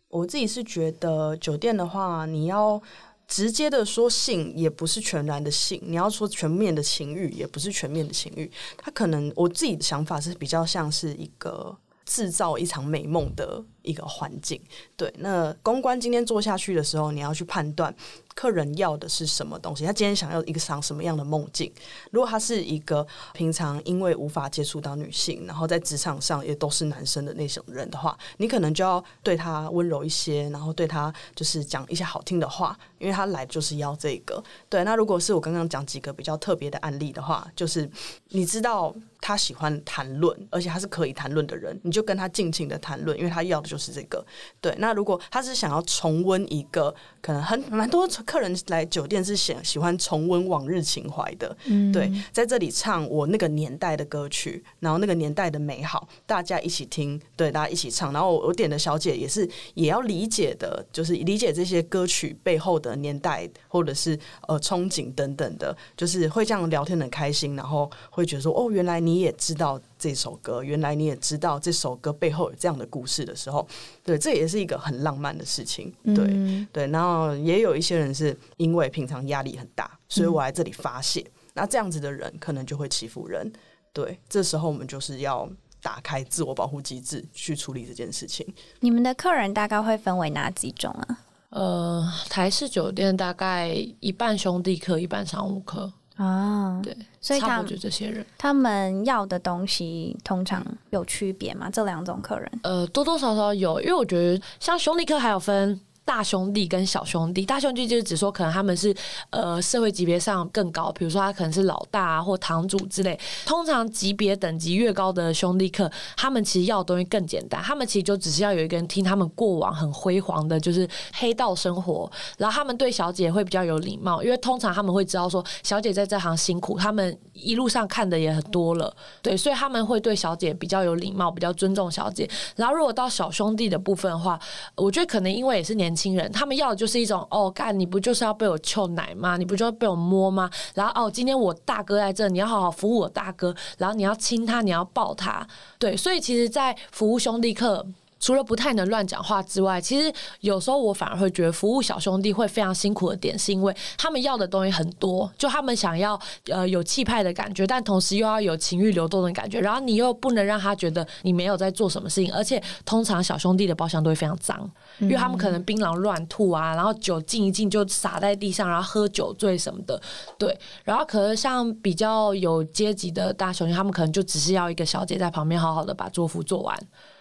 Speaker 2: 我自己是觉得酒店的话，你要直接的说性，也不是全然的性；你要说全面的情欲，也不是全面的情欲。它可能我自己的想法是比较像是一个制造一场美梦的一个环境。对，那公关今天做下去的时候，你要去判断。客人要的是什么东西？他今天想要一个场什么样的梦境？如果他是一个平常因为无法接触到女性，然后在职场上也都是男生的那种人的话，你可能就要对他温柔一些，然后对他就是讲一些好听的话，因为他来就是要这个。对，那如果是我刚刚讲几个比较特别的案例的话，就是你知道他喜欢谈论，而且他是可以谈论的人，你就跟他尽情的谈论，因为他要的就就是这个。对，那如果他是想要重温一个，可能很蛮多客人来酒店是想喜欢重温往日情怀的。嗯，对，在这里唱我那个年代的歌曲，然后那个年代的美好，大家一起听，对，大家一起唱。然后我点的小姐也是也要理解的，就是理解这些歌曲背后的年代或者是呃憧憬等等的，就是会这样聊天很开心，然后会觉得说哦，原来你也知道。这首歌，原来你也知道这首歌背后有这样的故事的时候，对，这也是一个很浪漫的事情，对、嗯、对。然后也有一些人是因为平常压力很大，所以我来这里发泄。嗯、那这样子的人可能就会欺负人，对。这时候我们就是要打开自我保护机制去处理这件事情。
Speaker 3: 你们的客人大概会分为哪几种啊？
Speaker 4: 呃，台式酒店大概一半兄弟客，一半商务客。
Speaker 3: 啊，
Speaker 4: 对，
Speaker 3: 所以他们
Speaker 4: 就这些人，
Speaker 3: 他们要的东西通常有区别吗？这两种客人，
Speaker 4: 呃，多多少少有，因为我觉得像兄弟客还有分。大兄弟跟小兄弟，大兄弟就是只说可能他们是呃社会级别上更高，比如说他可能是老大啊或堂主之类。通常级别等级越高的兄弟客，他们其实要的东西更简单，他们其实就只是要有一个人听他们过往很辉煌的，就是黑道生活，然后他们对小姐会比较有礼貌，因为通常他们会知道说小姐在这行辛苦，他们一路上看的也很多了，对，所以他们会对小姐比较有礼貌，比较尊重小姐。然后如果到小兄弟的部分的话，我觉得可能因为也是年。亲人，他们要的就是一种哦，干你不就是要被我臭奶吗？你不就要被我摸吗？然后哦，今天我大哥在这，你要好好服务我大哥，然后你要亲他，你要抱他，对，所以其实，在服务兄弟课。除了不太能乱讲话之外，其实有时候我反而会觉得服务小兄弟会非常辛苦的点，是因为他们要的东西很多，就他们想要呃有气派的感觉，但同时又要有情欲流动的感觉，然后你又不能让他觉得你没有在做什么事情，而且通常小兄弟的包厢都会非常脏，因为他们可能槟榔乱吐啊，然后酒敬一敬就洒在地上，然后喝酒醉什么的，对，然后可能像比较有阶级的大兄弟，他们可能就只是要一个小姐在旁边好好的把桌服做完，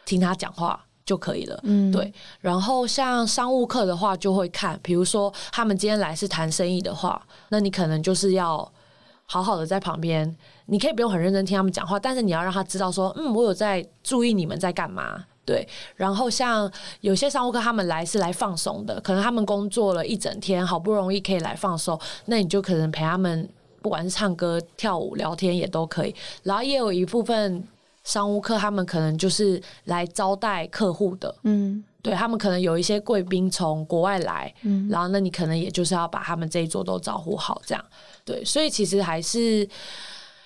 Speaker 4: 听他讲话。就可以了，嗯，对。然后像商务课的话，就会看，比如说他们今天来是谈生意的话，那你可能就是要好好的在旁边，你可以不用很认真听他们讲话，但是你要让他知道说，嗯，我有在注意你们在干嘛，对。然后像有些商务客他们来是来放松的，可能他们工作了一整天，好不容易可以来放松，那你就可能陪他们，不管是唱歌、跳舞、聊天也都可以。然后也有一部分。商务客他们可能就是来招待客户的，嗯，对，他们可能有一些贵宾从国外来，嗯，然后那你可能也就是要把他们这一桌都招呼好，这样，对，所以其实还是。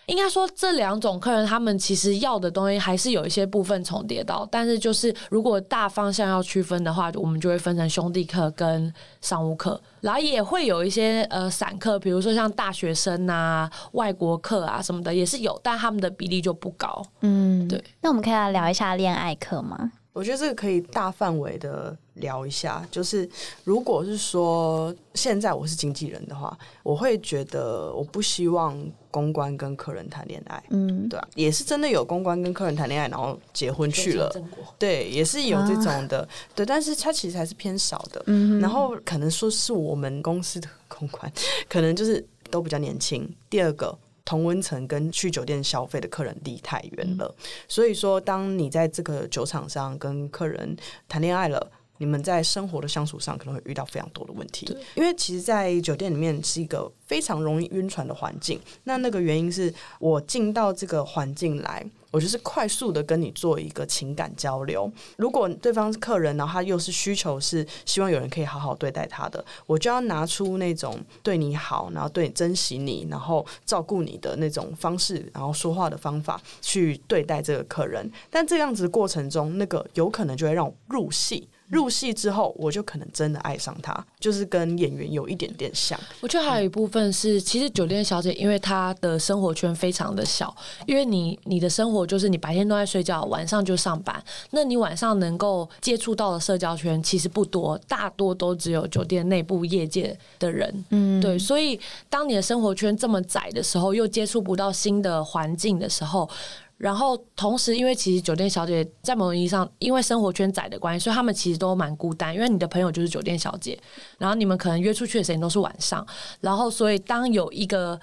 Speaker 4: 应该说，这两种客人，他们其实要的东西还是有一些部分重叠到，但是就是如果大方向要区分的话，我们就会分成兄弟客跟商务客，然后也会有一些呃散客，比如说像大学生啊、外国客啊什么的，也是有，但他们的比例就不高。嗯，对。
Speaker 3: 那我们可以来聊一下恋爱客吗？
Speaker 2: 我觉得这个可以大范围的聊一下，就是如果是说现在我是经纪人的话，我会觉得我不希望公关跟客人谈恋爱，嗯，对啊，也是真的有公关跟客人谈恋爱，然后结婚去了，对，也是有这种的，啊、对，但是它其实还是偏少的，嗯，然后可能说是我们公司的公关，可能就是都比较年轻，第二个。同温层跟去酒店消费的客人离太远了，嗯、所以说，当你在这个酒场上跟客人谈恋爱了，你们在生活的相处上可能会遇到非常多的问题。因为其实，在酒店里面是一个非常容易晕船的环境。那那个原因是我进到这个环境来。我就是快速的跟你做一个情感交流。如果对方是客人，然后他又是需求是希望有人可以好好对待他的，我就要拿出那种对你好，然后对你珍惜你，然后照顾你的那种方式，然后说话的方法去对待这个客人。但这样子的过程中，那个有可能就会让我入戏。入戏之后，我就可能真的爱上他，就是跟演员有一点点像。
Speaker 4: 我觉得还有一部分是，其实酒店小姐因为她的生活圈非常的小，因为你你的生活就是你白天都在睡觉，晚上就上班，那你晚上能够接触到的社交圈其实不多，大多都只有酒店内部业界的人。嗯，对，所以当你的生活圈这么窄的时候，又接触不到新的环境的时候。然后同时，因为其实酒店小姐在某种意义上，因为生活圈窄的关系，所以他们其实都蛮孤单。因为你的朋友就是酒店小姐，然后你们可能约出去的时间都是晚上。然后，所以当有一个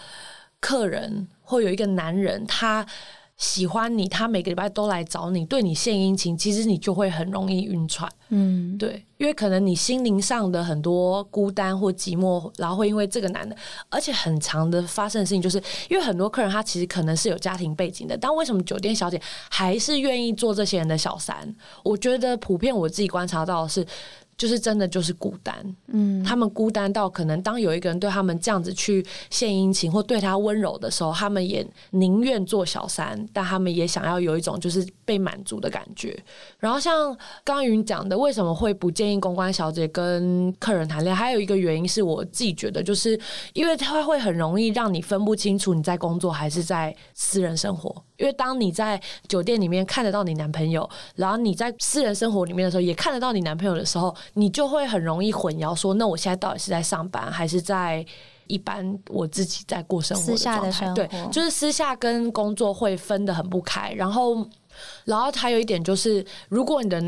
Speaker 4: 客人或有一个男人，他喜欢你，他每个礼拜都来找你，对你献殷勤，其实你就会很容易晕船。嗯，对，因为可能你心灵上的很多孤单或寂寞，然后会因为这个男的，而且很长的发生的事情，就是因为很多客人他其实可能是有家庭背景的，但为什么酒店小姐还是愿意做这些人的小三？我觉得普遍我自己观察到的是。就是真的就是孤单，嗯，他们孤单到可能当有一个人对他们这样子去献殷勤或对他温柔的时候，他们也宁愿做小三，但他们也想要有一种就是被满足的感觉。然后像刚刚云讲的，为什么会不建议公关小姐跟客人谈恋爱？还有一个原因是我自己觉得，就是因为他会很容易让你分不清楚你在工作还是在私人生活。因为当你在酒店里面看得到你男朋友，然后你在私人生活里面的时候也看得到你男朋友的时候，你就会很容易混淆，说那我现在到底是在上班，还是在一般我自己在过生活的状态？
Speaker 3: 私下的生活。
Speaker 4: 对，就是私下跟工作会分得很不开。然后，然后还有一点就是，如果你的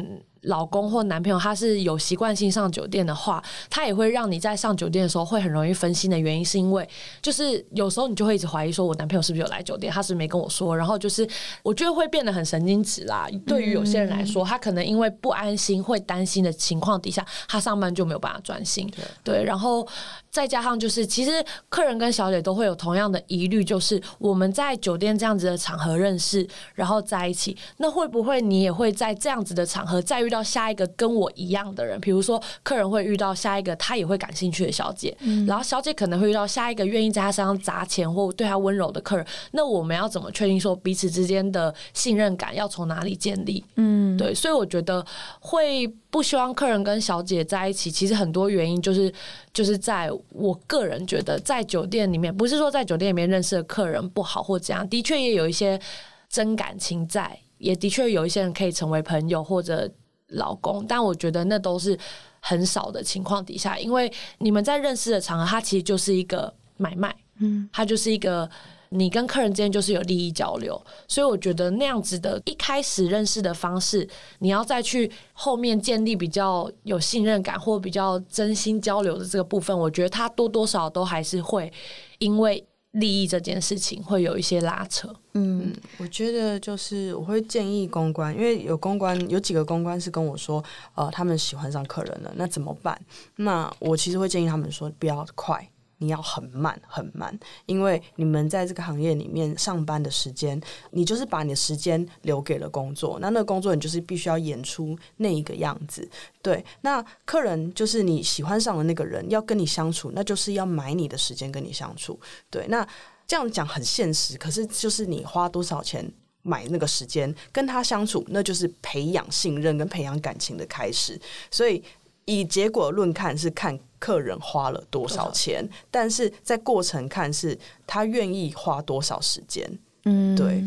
Speaker 4: 老公或男朋友他是有习惯性上酒店的话，他也会让你在上酒店的时候会很容易分心的原因，是因为就是有时候你就会一直怀疑说，我男朋友是不是有来酒店，他是没跟我说，然后就是我觉得会变得很神经质啦。对于有些人来说，他可能因为不安心、会担心的情况底下，他上班就没有办法专心。对，然后再加上就是，其实客人跟小姐都会有同样的疑虑，就是我们在酒店这样子的场合认识，然后在一起，那会不会你也会在这样子的场合再遇到？到下一个跟我一样的人，比如说客人会遇到下一个他也会感兴趣的小姐，嗯，然后小姐可能会遇到下一个愿意在他身上砸钱或对他温柔的客人。那我们要怎么确定说彼此之间的信任感要从哪里建立？嗯，对，所以我觉得会不希望客人跟小姐在一起，其实很多原因就是就是在我个人觉得，在酒店里面不是说在酒店里面认识的客人不好或怎样，的确也有一些真感情在，也的确有一些人可以成为朋友或者。老公，但我觉得那都是很少的情况底下，因为你们在认识的场合，它其实就是一个买卖，嗯，它就是一个你跟客人之间就是有利益交流，所以我觉得那样子的一开始认识的方式，你要再去后面建立比较有信任感或比较真心交流的这个部分，我觉得他多多少少都还是会因为。利益这件事情会有一些拉扯。
Speaker 2: 嗯，我觉得就是我会建议公关，因为有公关有几个公关是跟我说，呃，他们喜欢上客人了，那怎么办？那我其实会建议他们说，不要快。你要很慢很慢，因为你们在这个行业里面上班的时间，你就是把你的时间留给了工作。那那个工作你就是必须要演出那一个样子。对，那客人就是你喜欢上的那个人，要跟你相处，那就是要买你的时间跟你相处。对，那这样讲很现实，可是就是你花多少钱买那个时间跟他相处，那就是培养信任跟培养感情的开始。所以以结果论看，是看。客人花了多少钱？但是在过程看是他愿意花多少时间。嗯，对。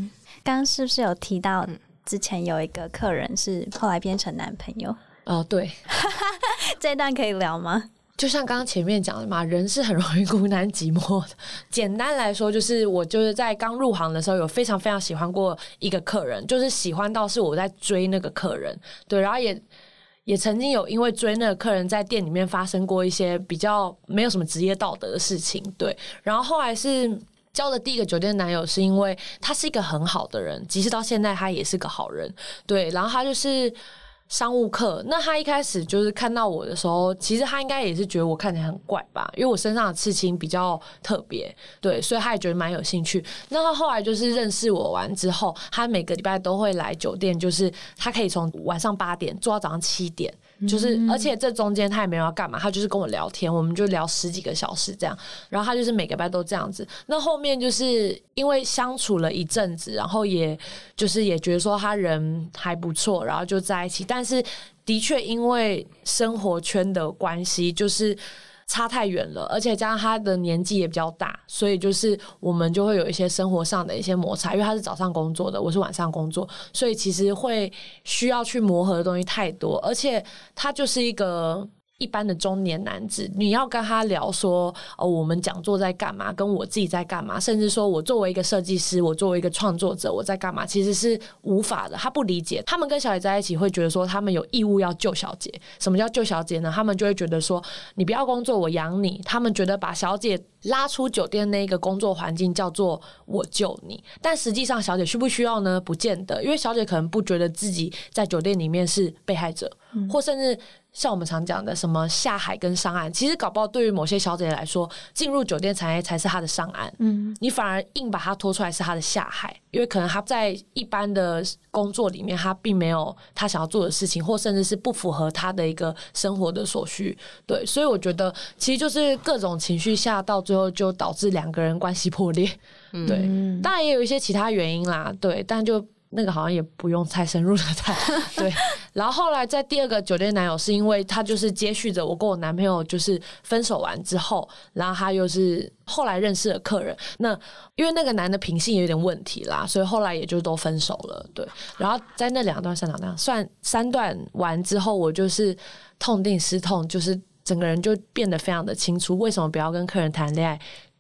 Speaker 3: 刚刚是不是有提到之前有一个客人是后来变成男朋友？
Speaker 4: 哦，对。
Speaker 3: 这一段可以聊吗？
Speaker 4: 就像刚刚前面讲的嘛，人是很容易孤单寂寞的。简单来说，就是我就是在刚入行的时候，有非常非常喜欢过一个客人，就是喜欢到是我在追那个客人。对，然后也。也曾经有因为追那个客人，在店里面发生过一些比较没有什么职业道德的事情，对。然后后来是交的第一个酒店男友，是因为他是一个很好的人，即使到现在他也是个好人，对。然后他就是。商务课，那他一开始就是看到我的时候，其实他应该也是觉得我看起来很怪吧，因为我身上的刺青比较特别，对，所以他也觉得蛮有兴趣。那他后来就是认识我完之后，他每个礼拜都会来酒店，就是他可以从晚上八点做到早上七点。就是，而且这中间他也没有要干嘛，他就是跟我聊天，我们就聊十几个小时这样。然后他就是每个班都这样子。那后面就是因为相处了一阵子，然后也就是也觉得说他人还不错，然后就在一起。但是的确因为生活圈的关系，就是。差太远了，而且加上他的年纪也比较大，所以就是我们就会有一些生活上的一些摩擦。因为他是早上工作的，我是晚上工作，所以其实会需要去磨合的东西太多，而且他就是一个。一般的中年男子，你要跟他聊说，哦，我们讲座在干嘛？跟我自己在干嘛？甚至说我作为一个设计师，我作为一个创作者，我在干嘛？其实是无法的。他不理解，他们跟小姐在一起会觉得说，他们有义务要救小姐。什么叫救小姐呢？他们就会觉得说，你不要工作，我养你。他们觉得把小姐拉出酒店那个工作环境叫做我救你，但实际上小姐需不需要呢？不见得，因为小姐可能不觉得自己在酒店里面是被害者，嗯、或甚至。像我们常讲的什么下海跟上岸，其实搞不好对于某些小姐来说，进入酒店产业才是她的上岸。嗯，你反而硬把她拖出来是她的下海，因为可能他在一般的工作里面，他并没有他想要做的事情，或甚至是不符合他的一个生活的所需。对，所以我觉得其实就是各种情绪下，到最后就导致两个人关系破裂。嗯，对，当然也有一些其他原因啦。对，但就。那个好像也不用太深入的谈，对。然后后来在第二个酒店男友，是因为他就是接续着我跟我男朋友就是分手完之后，然后他又是后来认识了客人。那因为那个男的品性有点问题啦，所以后来也就都分手了。对。然后在那两段三段那样算三段完之后，我就是痛定思痛，就是整个人就变得非常的清楚，为什么不要跟客人谈恋爱。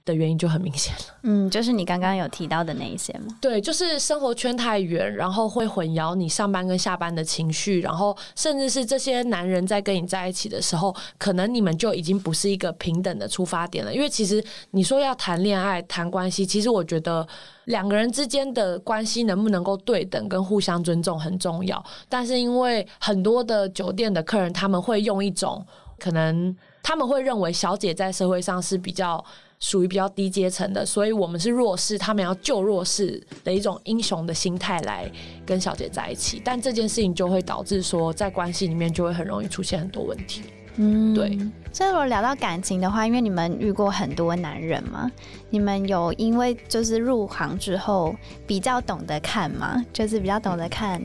Speaker 4: 的原因就很明显了，
Speaker 3: 嗯，就是你刚刚有提到的那一些吗？
Speaker 4: 对，就是生活圈太远，然后会混淆你上班跟下班的情绪，然后甚至是这些男人在跟你在一起的时候，可能你们就已经不是一个平等的出发点了。因为其实你说要谈恋爱、谈关系，其实我觉得两个人之间的关系能不能够对等跟互相尊重很重要。但是因为很多的酒店的客人，他们会用一种可能他们会认为小姐在社会上是比较。属于比较低阶层的，所以我们是弱势，他们要救弱势的一种英雄的心态来跟小姐在一起，但这件事情就会导致说，在关系里面就会很容易出现很多问题。嗯，对。
Speaker 3: 所以如果聊到感情的话，因为你们遇过很多男人嘛，你们有因为就是入行之后比较懂得看吗？就是比较懂得看。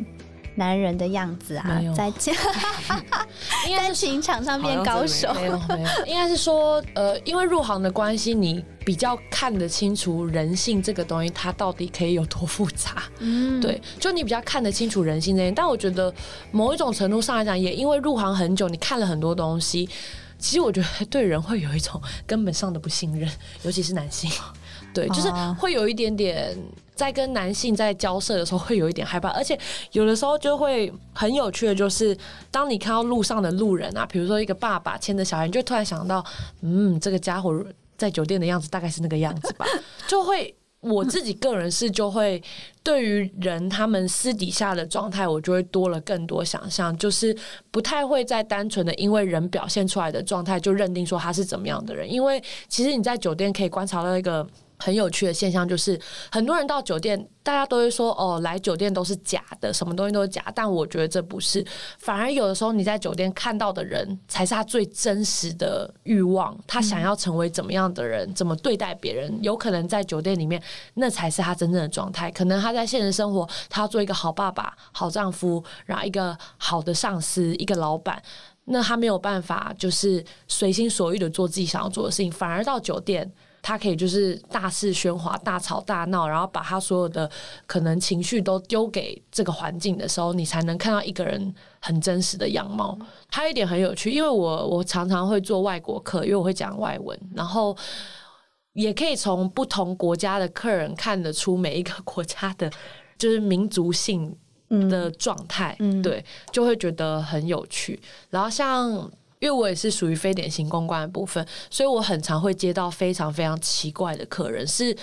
Speaker 3: 男人的样子啊，在 在情场上变高手，
Speaker 4: 没有没有，应该是说，呃，因为入行的关系，你比较看得清楚人性这个东西，它到底可以有多复杂。嗯，对，就你比较看得清楚人性这些，但我觉得某一种程度上来讲，也因为入行很久，你看了很多东西，其实我觉得对人会有一种根本上的不信任，尤其是男性。对，就是会有一点点在跟男性在交涉的时候会有一点害怕，而且有的时候就会很有趣的，就是当你看到路上的路人啊，比如说一个爸爸牵着小孩，你就突然想到，嗯，这个家伙在酒店的样子大概是那个样子吧，就会我自己个人是就会对于人他们私底下的状态，我就会多了更多想象，就是不太会再单纯的因为人表现出来的状态就认定说他是怎么样的人，因为其实你在酒店可以观察到一个。很有趣的现象就是，很多人到酒店，大家都会说哦，来酒店都是假的，什么东西都是假。但我觉得这不是，反而有的时候你在酒店看到的人，才是他最真实的欲望。他想要成为怎么样的人，怎么对待别人，有可能在酒店里面，那才是他真正的状态。可能他在现实生活，他要做一个好爸爸、好丈夫，然后一个好的上司、一个老板，那他没有办法就是随心所欲的做自己想要做的事情，反而到酒店。他可以就是大肆喧哗、大吵大闹，然后把他所有的可能情绪都丢给这个环境的时候，你才能看到一个人很真实的样貌。还有一点很有趣，因为我我常常会做外国课，因为我会讲外文，然后也可以从不同国家的客人看得出每一个国家的，就是民族性的状态，嗯，对，就会觉得很有趣。然后像。因为我也是属于非典型公关的部分，所以我很常会接到非常非常奇怪的客人，是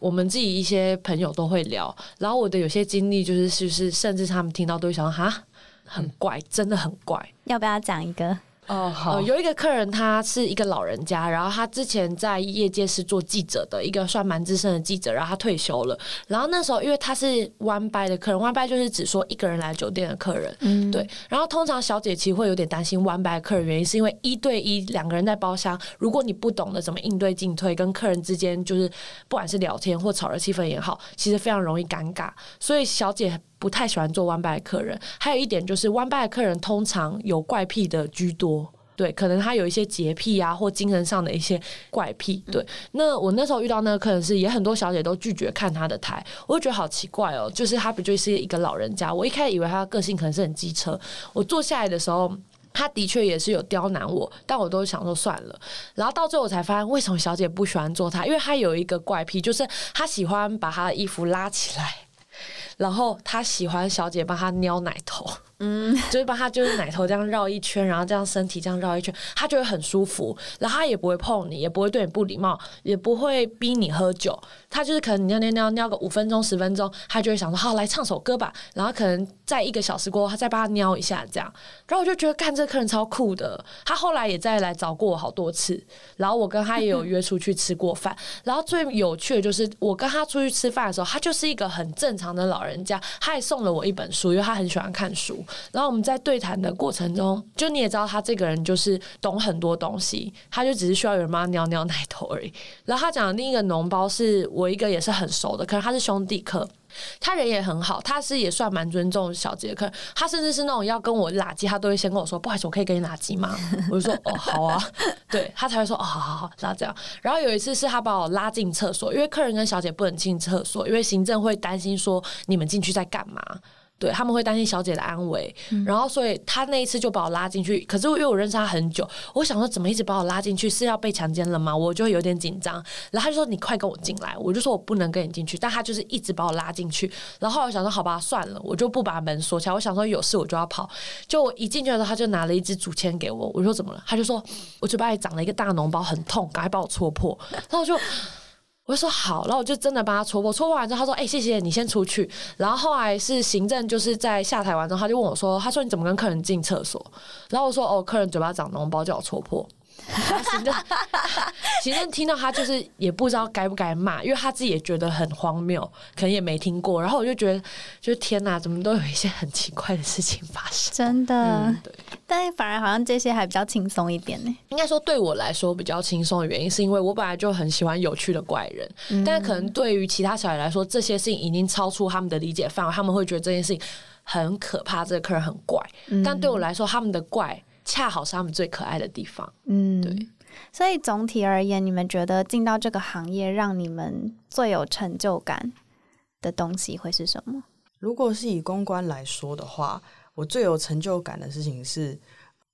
Speaker 4: 我们自己一些朋友都会聊。然后我的有些经历就是，是不是甚至他们听到都会想哈，很怪，真的很怪。
Speaker 3: 要不要讲一个？
Speaker 4: 哦，好、呃，有一个客人，他是一个老人家，然后他之前在业界是做记者的，一个算蛮资深的记者，然后他退休了。然后那时候，因为他是 one by 的客人，one by 就是只说一个人来酒店的客人，嗯，对。然后通常小姐其实会有点担心 one by 的客人，原因是因为一对一两个人在包厢，如果你不懂得怎么应对进退，跟客人之间就是不管是聊天或炒热气氛也好，其实非常容易尴尬，所以小姐。不太喜欢做 one by 的客人，还有一点就是 one by 的客人通常有怪癖的居多，对，可能他有一些洁癖啊，或精神上的一些怪癖，对。那我那时候遇到那个客人是，也很多小姐都拒绝看他的台，我就觉得好奇怪哦，就是他不就是一个老人家，我一开始以为他的个性可能是很机车，我坐下来的时候，他的确也是有刁难我，但我都想说算了。然后到最后我才发现，为什么小姐不喜欢做他，因为他有一个怪癖，就是他喜欢把他的衣服拉起来。然后他喜欢小姐帮他撩奶头。嗯，就是把他就是奶头这样绕一圈，然后这样身体这样绕一圈，他就会很舒服，然后他也不会碰你，也不会对你不礼貌，也不会逼你喝酒。他就是可能尿尿尿尿个五分钟十分钟，他就会想说好来唱首歌吧。然后可能在一个小时过后，他再帮他尿一下这样。然后我就觉得干这客人超酷的。他后来也再来找过我好多次，然后我跟他也有约出去吃过饭。然后最有趣的就是我跟他出去吃饭的时候，他就是一个很正常的老人家。他也送了我一本书，因为他很喜欢看书。然后我们在对谈的过程中，就你也知道他这个人就是懂很多东西，他就只是需要有人帮他尿尿奶头而已。然后他讲的另一个脓包是我一个也是很熟的，可能他是兄弟客，他人也很好，他是也算蛮尊重小姐的客人，他甚至是那种要跟我拉鸡，他都会先跟我说，不好意思，我可以跟你拉鸡吗？我就说哦好啊，对他才会说哦好好好，然后这样。然后有一次是他把我拉进厕所，因为客人跟小姐不能进厕所，因为行政会担心说你们进去在干嘛。对，他们会担心小姐的安危，嗯、然后所以他那一次就把我拉进去。可是因为我认识他很久，我想说怎么一直把我拉进去，是要被强奸了吗？我就会有点紧张。然后他就说：“你快跟我进来。”我就说我不能跟你进去，但他就是一直把我拉进去。然后我想说好吧，算了，我就不把门锁起来。我想说有事我就要跑。就我一进去的时候，他就拿了一支竹签给我。我说怎么了？他就说我嘴巴里长了一个大脓包，很痛，赶快把我戳破。然后我就。我就说好，然后我就真的帮他戳破，戳破完之后，他说：“哎、谢谢你，先出去。”然后后来是行政，就是在下台完之后，他就问我说：“他说你怎么跟客人进厕所？”然后我说：“哦，客人嘴巴长脓包，叫我戳破。”行政 行政听到他就是也不知道该不该骂，因为他自己也觉得很荒谬，可能也没听过。然后我就觉得，就天哪，怎么都有一些很奇怪的事情发生？
Speaker 3: 真的，嗯、对。但反而好像这些还比较轻松一点呢。
Speaker 4: 应该说对我来说比较轻松的原因，是因为我本来就很喜欢有趣的怪人。嗯、但可能对于其他小孩来说，这些事情已经超出他们的理解范围，他们会觉得这件事情很可怕，这个客人很怪。嗯、但对我来说，他们的怪。恰好是他们最可爱的地方，嗯，对。
Speaker 3: 所以总体而言，你们觉得进到这个行业，让你们最有成就感的东西会是什么？
Speaker 2: 如果是以公关来说的话，我最有成就感的事情是，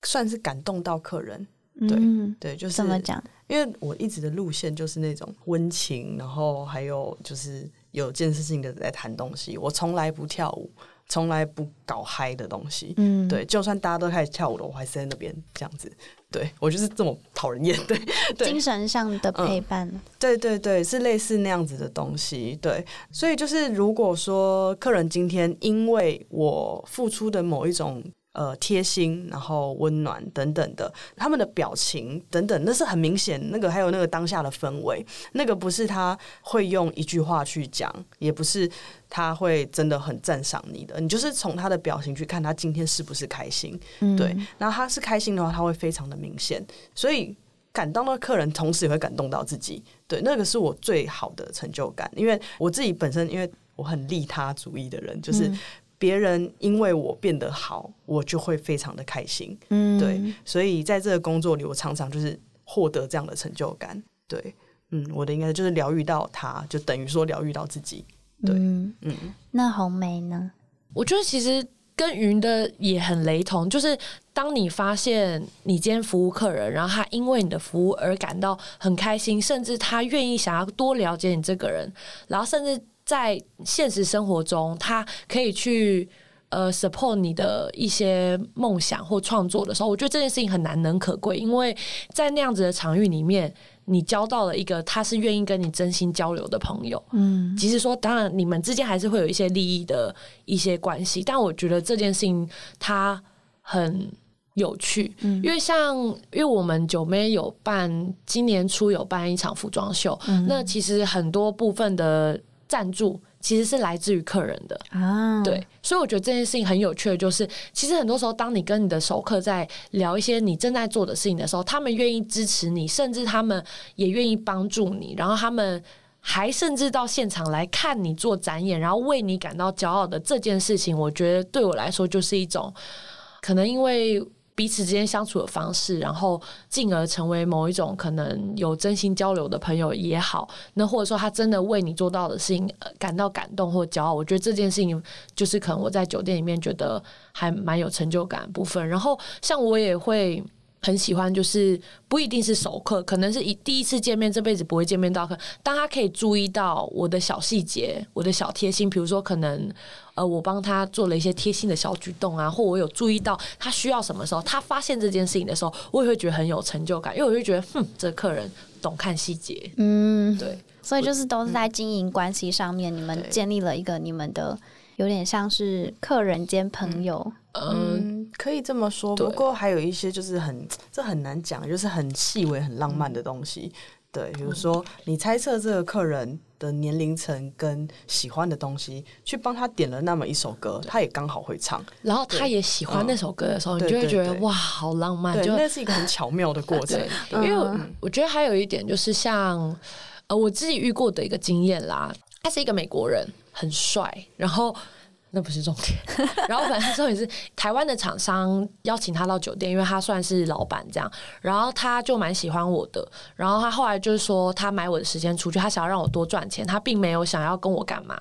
Speaker 2: 算是感动到客人。对、嗯、对，就是
Speaker 3: 怎么讲？
Speaker 2: 因为我一直的路线就是那种温情，然后还有就是有建设性的在谈东西。我从来不跳舞。从来不搞嗨的东西，嗯，对，就算大家都开始跳舞了，我还是在那边这样子，对，我就是这么讨人厌，对，对，
Speaker 3: 精神上的陪伴，嗯，
Speaker 2: 对对对，是类似那样子的东西，对，所以就是如果说客人今天因为我付出的某一种。呃，贴心，然后温暖等等的，他们的表情等等，那是很明显。那个还有那个当下的氛围，那个不是他会用一句话去讲，也不是他会真的很赞赏你的。你就是从他的表情去看他今天是不是开心。嗯、对，然后他是开心的话，他会非常的明显。所以感动到客人，同时也会感动到自己。对，那个是我最好的成就感，因为我自己本身，因为我很利他主义的人，就是。嗯别人因为我变得好，我就会非常的开心。嗯，对，所以在这个工作里，我常常就是获得这样的成就感。对，嗯，我的应该就是疗愈到他，就等于说疗愈到自己。对，嗯，嗯，
Speaker 3: 那红梅呢？
Speaker 4: 我觉得其实跟云的也很雷同，就是当你发现你今天服务客人，然后他因为你的服务而感到很开心，甚至他愿意想要多了解你这个人，然后甚至。在现实生活中，他可以去呃 support 你的一些梦想或创作的时候，我觉得这件事情很难能可贵，因为在那样子的场域里面，你交到了一个他是愿意跟你真心交流的朋友。嗯，即使说当然你们之间还是会有一些利益的一些关系，但我觉得这件事情它很有趣。嗯，因为像因为我们九妹有办今年初有办一场服装秀，嗯，那其实很多部分的。赞助其实是来自于客人的啊，对，所以我觉得这件事情很有趣的，就是其实很多时候，当你跟你的熟客在聊一些你正在做的事情的时候，他们愿意支持你，甚至他们也愿意帮助你，然后他们还甚至到现场来看你做展演，然后为你感到骄傲的这件事情，我觉得对我来说就是一种可能因为。彼此之间相处的方式，然后进而成为某一种可能有真心交流的朋友也好，那或者说他真的为你做到的事情感到感动或骄傲，我觉得这件事情就是可能我在酒店里面觉得还蛮有成就感部分。然后像我也会很喜欢，就是不一定是熟客，可能是一第一次见面，这辈子不会见面到客。当他可以注意到我的小细节，我的小贴心，比如说可能呃，我帮他做了一些贴心的小举动啊，或我有注意到他需要什么时候，他发现这件事情的时候，我也会觉得很有成就感，因为我就觉得，哼，这个客人懂看细节。嗯，对，
Speaker 3: 所以就是都是在经营关系上面，你们建立了一个你们的有点像是客人兼朋友。
Speaker 2: 嗯，可以这么说。不过还有一些就是很，这很难讲，就是很细微、很浪漫的东西。对，比如说你猜测这个客人的年龄层跟喜欢的东西，去帮他点了那么一首歌，他也刚好会唱，
Speaker 4: 然后他也喜欢那首歌的时候，你就会觉得哇，好浪漫。
Speaker 2: 对，那是一个很巧妙的过程。
Speaker 4: 因为我觉得还有一点就是像呃我自己遇过的一个经验啦，他是一个美国人，很帅，然后。那不是重点，然后反正重点是台湾的厂商邀请他到酒店，因为他算是老板这样，然后他就蛮喜欢我的，然后他后来就是说他买我的时间出去，他想要让我多赚钱，他并没有想要跟我干嘛，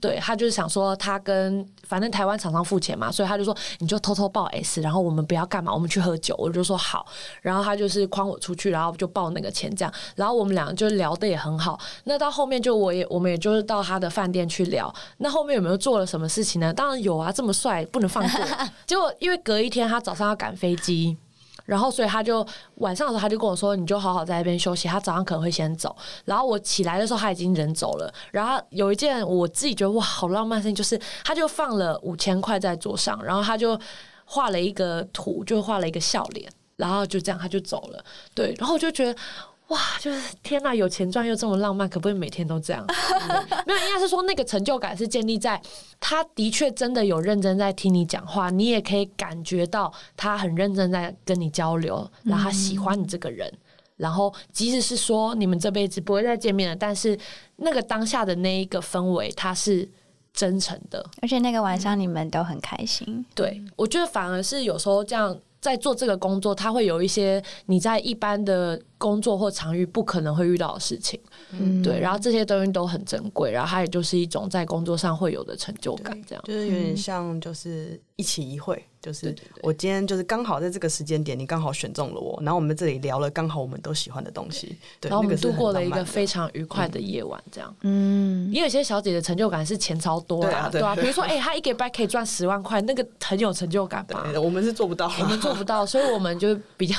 Speaker 4: 对，他就是想说他跟反正台湾厂商付钱嘛，所以他就说你就偷偷报 S，然后我们不要干嘛，我们去喝酒，我就说好，然后他就是诓我出去，然后就报那个钱这样，然后我们俩就聊得也很好，那到后面就我也我们也就是到他的饭店去聊，那后面有没有做了什么事情呢？当然有啊，这么帅不能放过。结果因为隔一天他早上要赶飞机，然后所以他就晚上的时候他就跟我说：“你就好好在那边休息。”他早上可能会先走。然后我起来的时候他已经人走了。然后有一件我自己觉得哇好浪漫的事情，就是他就放了五千块在桌上，然后他就画了一个图，就画了一个笑脸，然后就这样他就走了。对，然后我就觉得。哇，就是天哪，有钱赚又这么浪漫，可不可以每天都这样？没有，应该是说那个成就感是建立在他的确真的有认真在听你讲话，你也可以感觉到他很认真在跟你交流，然后他喜欢你这个人，然后即使是说你们这辈子不会再见面了，但是那个当下的那一个氛围，他是真诚的，
Speaker 3: 而且那个晚上你们都很开心。
Speaker 4: 对，我觉得反而是有时候这样。在做这个工作，它会有一些你在一般的工作或场域不可能会遇到的事情，嗯，对。然后这些东西都很珍贵，然后它也就是一种在工作上会有的成就感，这样
Speaker 2: 就是有点像就是一起一会。就是我今天就是刚好在这个时间点，你刚好选中了我，然后我们这里聊了刚好我们都喜欢的东西，对，
Speaker 4: 然后我们度过了一个非常愉快的夜晚，这样。嗯，也有些小姐的成就感是钱超多啊，对啊，比如说哎，她一个礼拜可以赚十万块，那个很有成就感吧？
Speaker 2: 我们是做不到，
Speaker 4: 我们做不到，所以我们就比较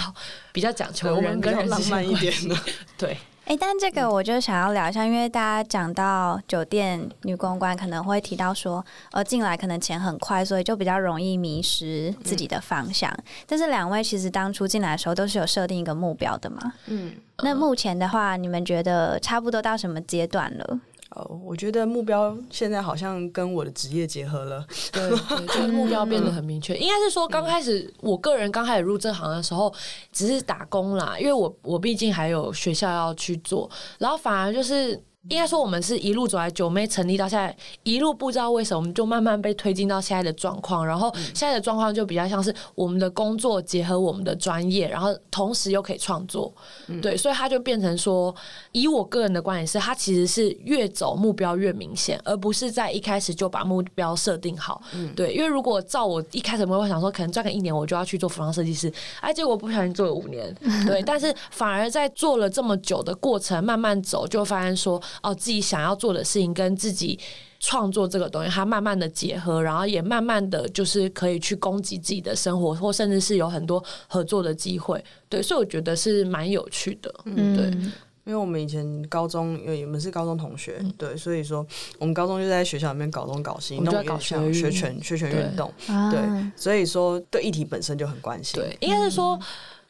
Speaker 4: 比较讲求人跟人浪漫一点的，对。
Speaker 3: 哎、欸，但这个我就想要聊一下，因为大家讲到酒店女公关，可能会提到说，呃，进来可能钱很快，所以就比较容易迷失自己的方向。嗯、但是两位其实当初进来的时候都是有设定一个目标的嘛？嗯。那目前的话，你们觉得差不多到什么阶段了？
Speaker 2: 哦，我觉得目标现在好像跟我的职业结合了，
Speaker 4: 对，对，就是目标变得很明确。应该是说，刚开始我个人刚开始入这行的时候，只是打工啦，因为我我毕竟还有学校要去做，然后反而就是。应该说，我们是一路走来，九妹成立到现在，一路不知道为什么，我们就慢慢被推进到现在的状况。然后现在的状况就比较像是我们的工作结合我们的专业，然后同时又可以创作，对，所以它就变成说，以我个人的观点是，它其实是越走目标越明显，而不是在一开始就把目标设定好。对，因为如果照我一开始我会想说，可能赚个一年我就要去做服装设计师，哎，结果不小心做了五年，对，但是反而在做了这么久的过程，慢慢走，就发现说。哦，自己想要做的事情跟自己创作这个东西，它慢慢的结合，然后也慢慢的就是可以去供给自己的生活，或甚至是有很多合作的机会。对，所以我觉得是蛮有趣的。嗯，对，
Speaker 2: 因为我们以前高中，因为我们是高中同学，嗯、对，所以说我们高中就在学校里面搞东搞西，弄搞学学拳、学拳运动，对，对，所以说对议题本身就很关心。
Speaker 4: 对，应该是说。嗯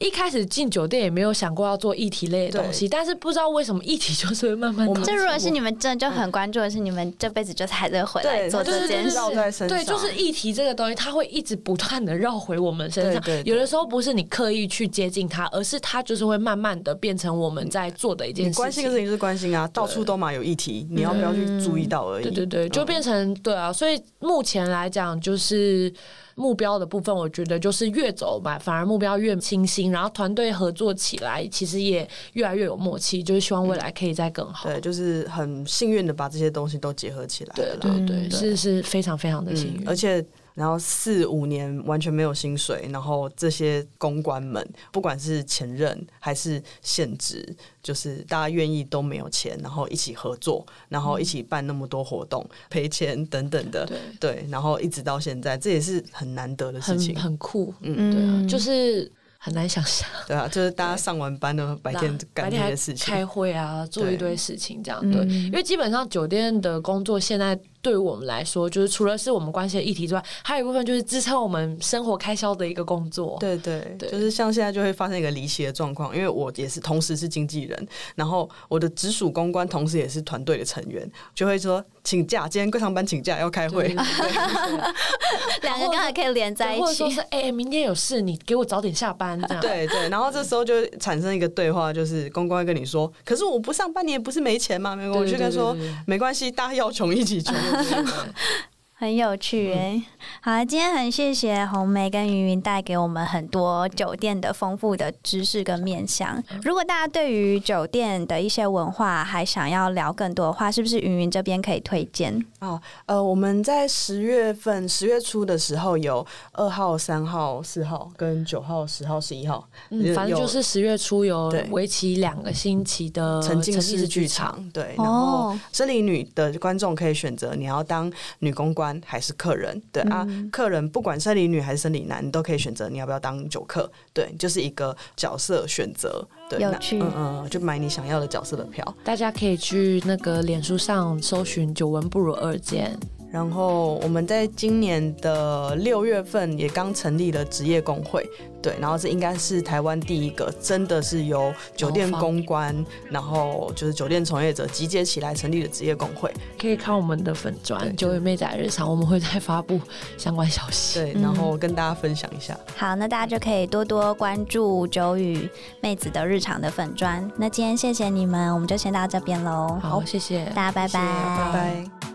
Speaker 4: 一开始进酒店也没有想过要做议题类的东西，但是不知道为什么议题就是会慢慢。
Speaker 3: 这如果是你们真的就很关注的是，你们这辈子就还在回来做这件事。
Speaker 4: 对，就是议题这个东西，它会一直不断的绕回我们身上。有的时候不是你刻意去接近它，而是它就是会慢慢的变成我们在做的一件事情。
Speaker 2: 关心的事情是关心啊，到处都嘛有议题，你要不要去注意到而已。
Speaker 4: 对对对，就变成对啊，所以目前来讲就是。目标的部分，我觉得就是越走吧，反而目标越清晰，然后团队合作起来，其实也越来越有默契。就是希望未来可以再更好。
Speaker 2: 对，就是很幸运的把这些东西都结合起来。
Speaker 4: 对对对，是是非常非常的幸运。
Speaker 2: 而且然后四五年完全没有薪水，然后这些公关们，不管是前任还是现职，就是大家愿意都没有钱，然后一起合作，然后一起办那么多活动，赔钱等等的，对，对，然后一直到现在，这也是很难得的事情，
Speaker 4: 很，很酷，嗯，对啊，就是。很难想象，
Speaker 2: 对啊，就是大家上完班的白天干这些事情，
Speaker 4: 开会啊，做一堆事情这样，对，因为基本上酒店的工作现在。对于我们来说，就是除了是我们关系的议题之外，还有一部分就是支撑我们生活开销的一个工作。
Speaker 2: 对对对，就是像现在就会发生一个离奇的状况，因为我也是同时是经纪人，然后我的直属公关同时也是团队的成员，就会说请假，今天上班请假要开会，
Speaker 3: 两个刚好可以连在一起，或者
Speaker 4: 说是哎，明天有事，你给我早点下班这样。
Speaker 2: 对对，然后这时候就产生一个对话，就是公关跟你说，可是我不上班，你也不是没钱嘛，没关系，我就跟他说没关系，大家要穷一起穷。
Speaker 3: 呵呵 很有趣哎，好，今天很谢谢红梅跟云云带给我们很多酒店的丰富的知识跟面向。如果大家对于酒店的一些文化还想要聊更多的话，是不是云云这边可以推荐？
Speaker 2: 哦，呃，我们在十月份十月初的时候有二号、三号、四号跟九号、十号、十一号，
Speaker 4: 嗯，反正就是十月初有为期两个星期的沉浸式剧场。
Speaker 2: 对，然后森林女的观众可以选择你要当女公关。还是客人，对啊，客人不管生理女还是生理男，你都可以选择你要不要当酒客，对，就是一个角色选择，对，
Speaker 3: 有趣，
Speaker 2: 嗯嗯，就买你想要的角色的票。
Speaker 4: 大家可以去那个脸书上搜寻“久闻不如二见”。
Speaker 2: 然后我们在今年的六月份也刚成立了职业工会，对，然后这应该是台湾第一个真的是由酒店公关，然后就是酒店从业者集结起来成立的职业工会。
Speaker 4: 可以看我们的粉专“酒与妹仔日常”，我们会再发布相关消息，
Speaker 2: 对，然后跟大家分享一下。
Speaker 3: 嗯、好，那大家就可以多多关注酒与妹子的日常的粉砖。那今天谢谢你们，我们就先到这边喽。
Speaker 4: 好，谢谢
Speaker 3: 大家，拜拜，
Speaker 2: 拜拜。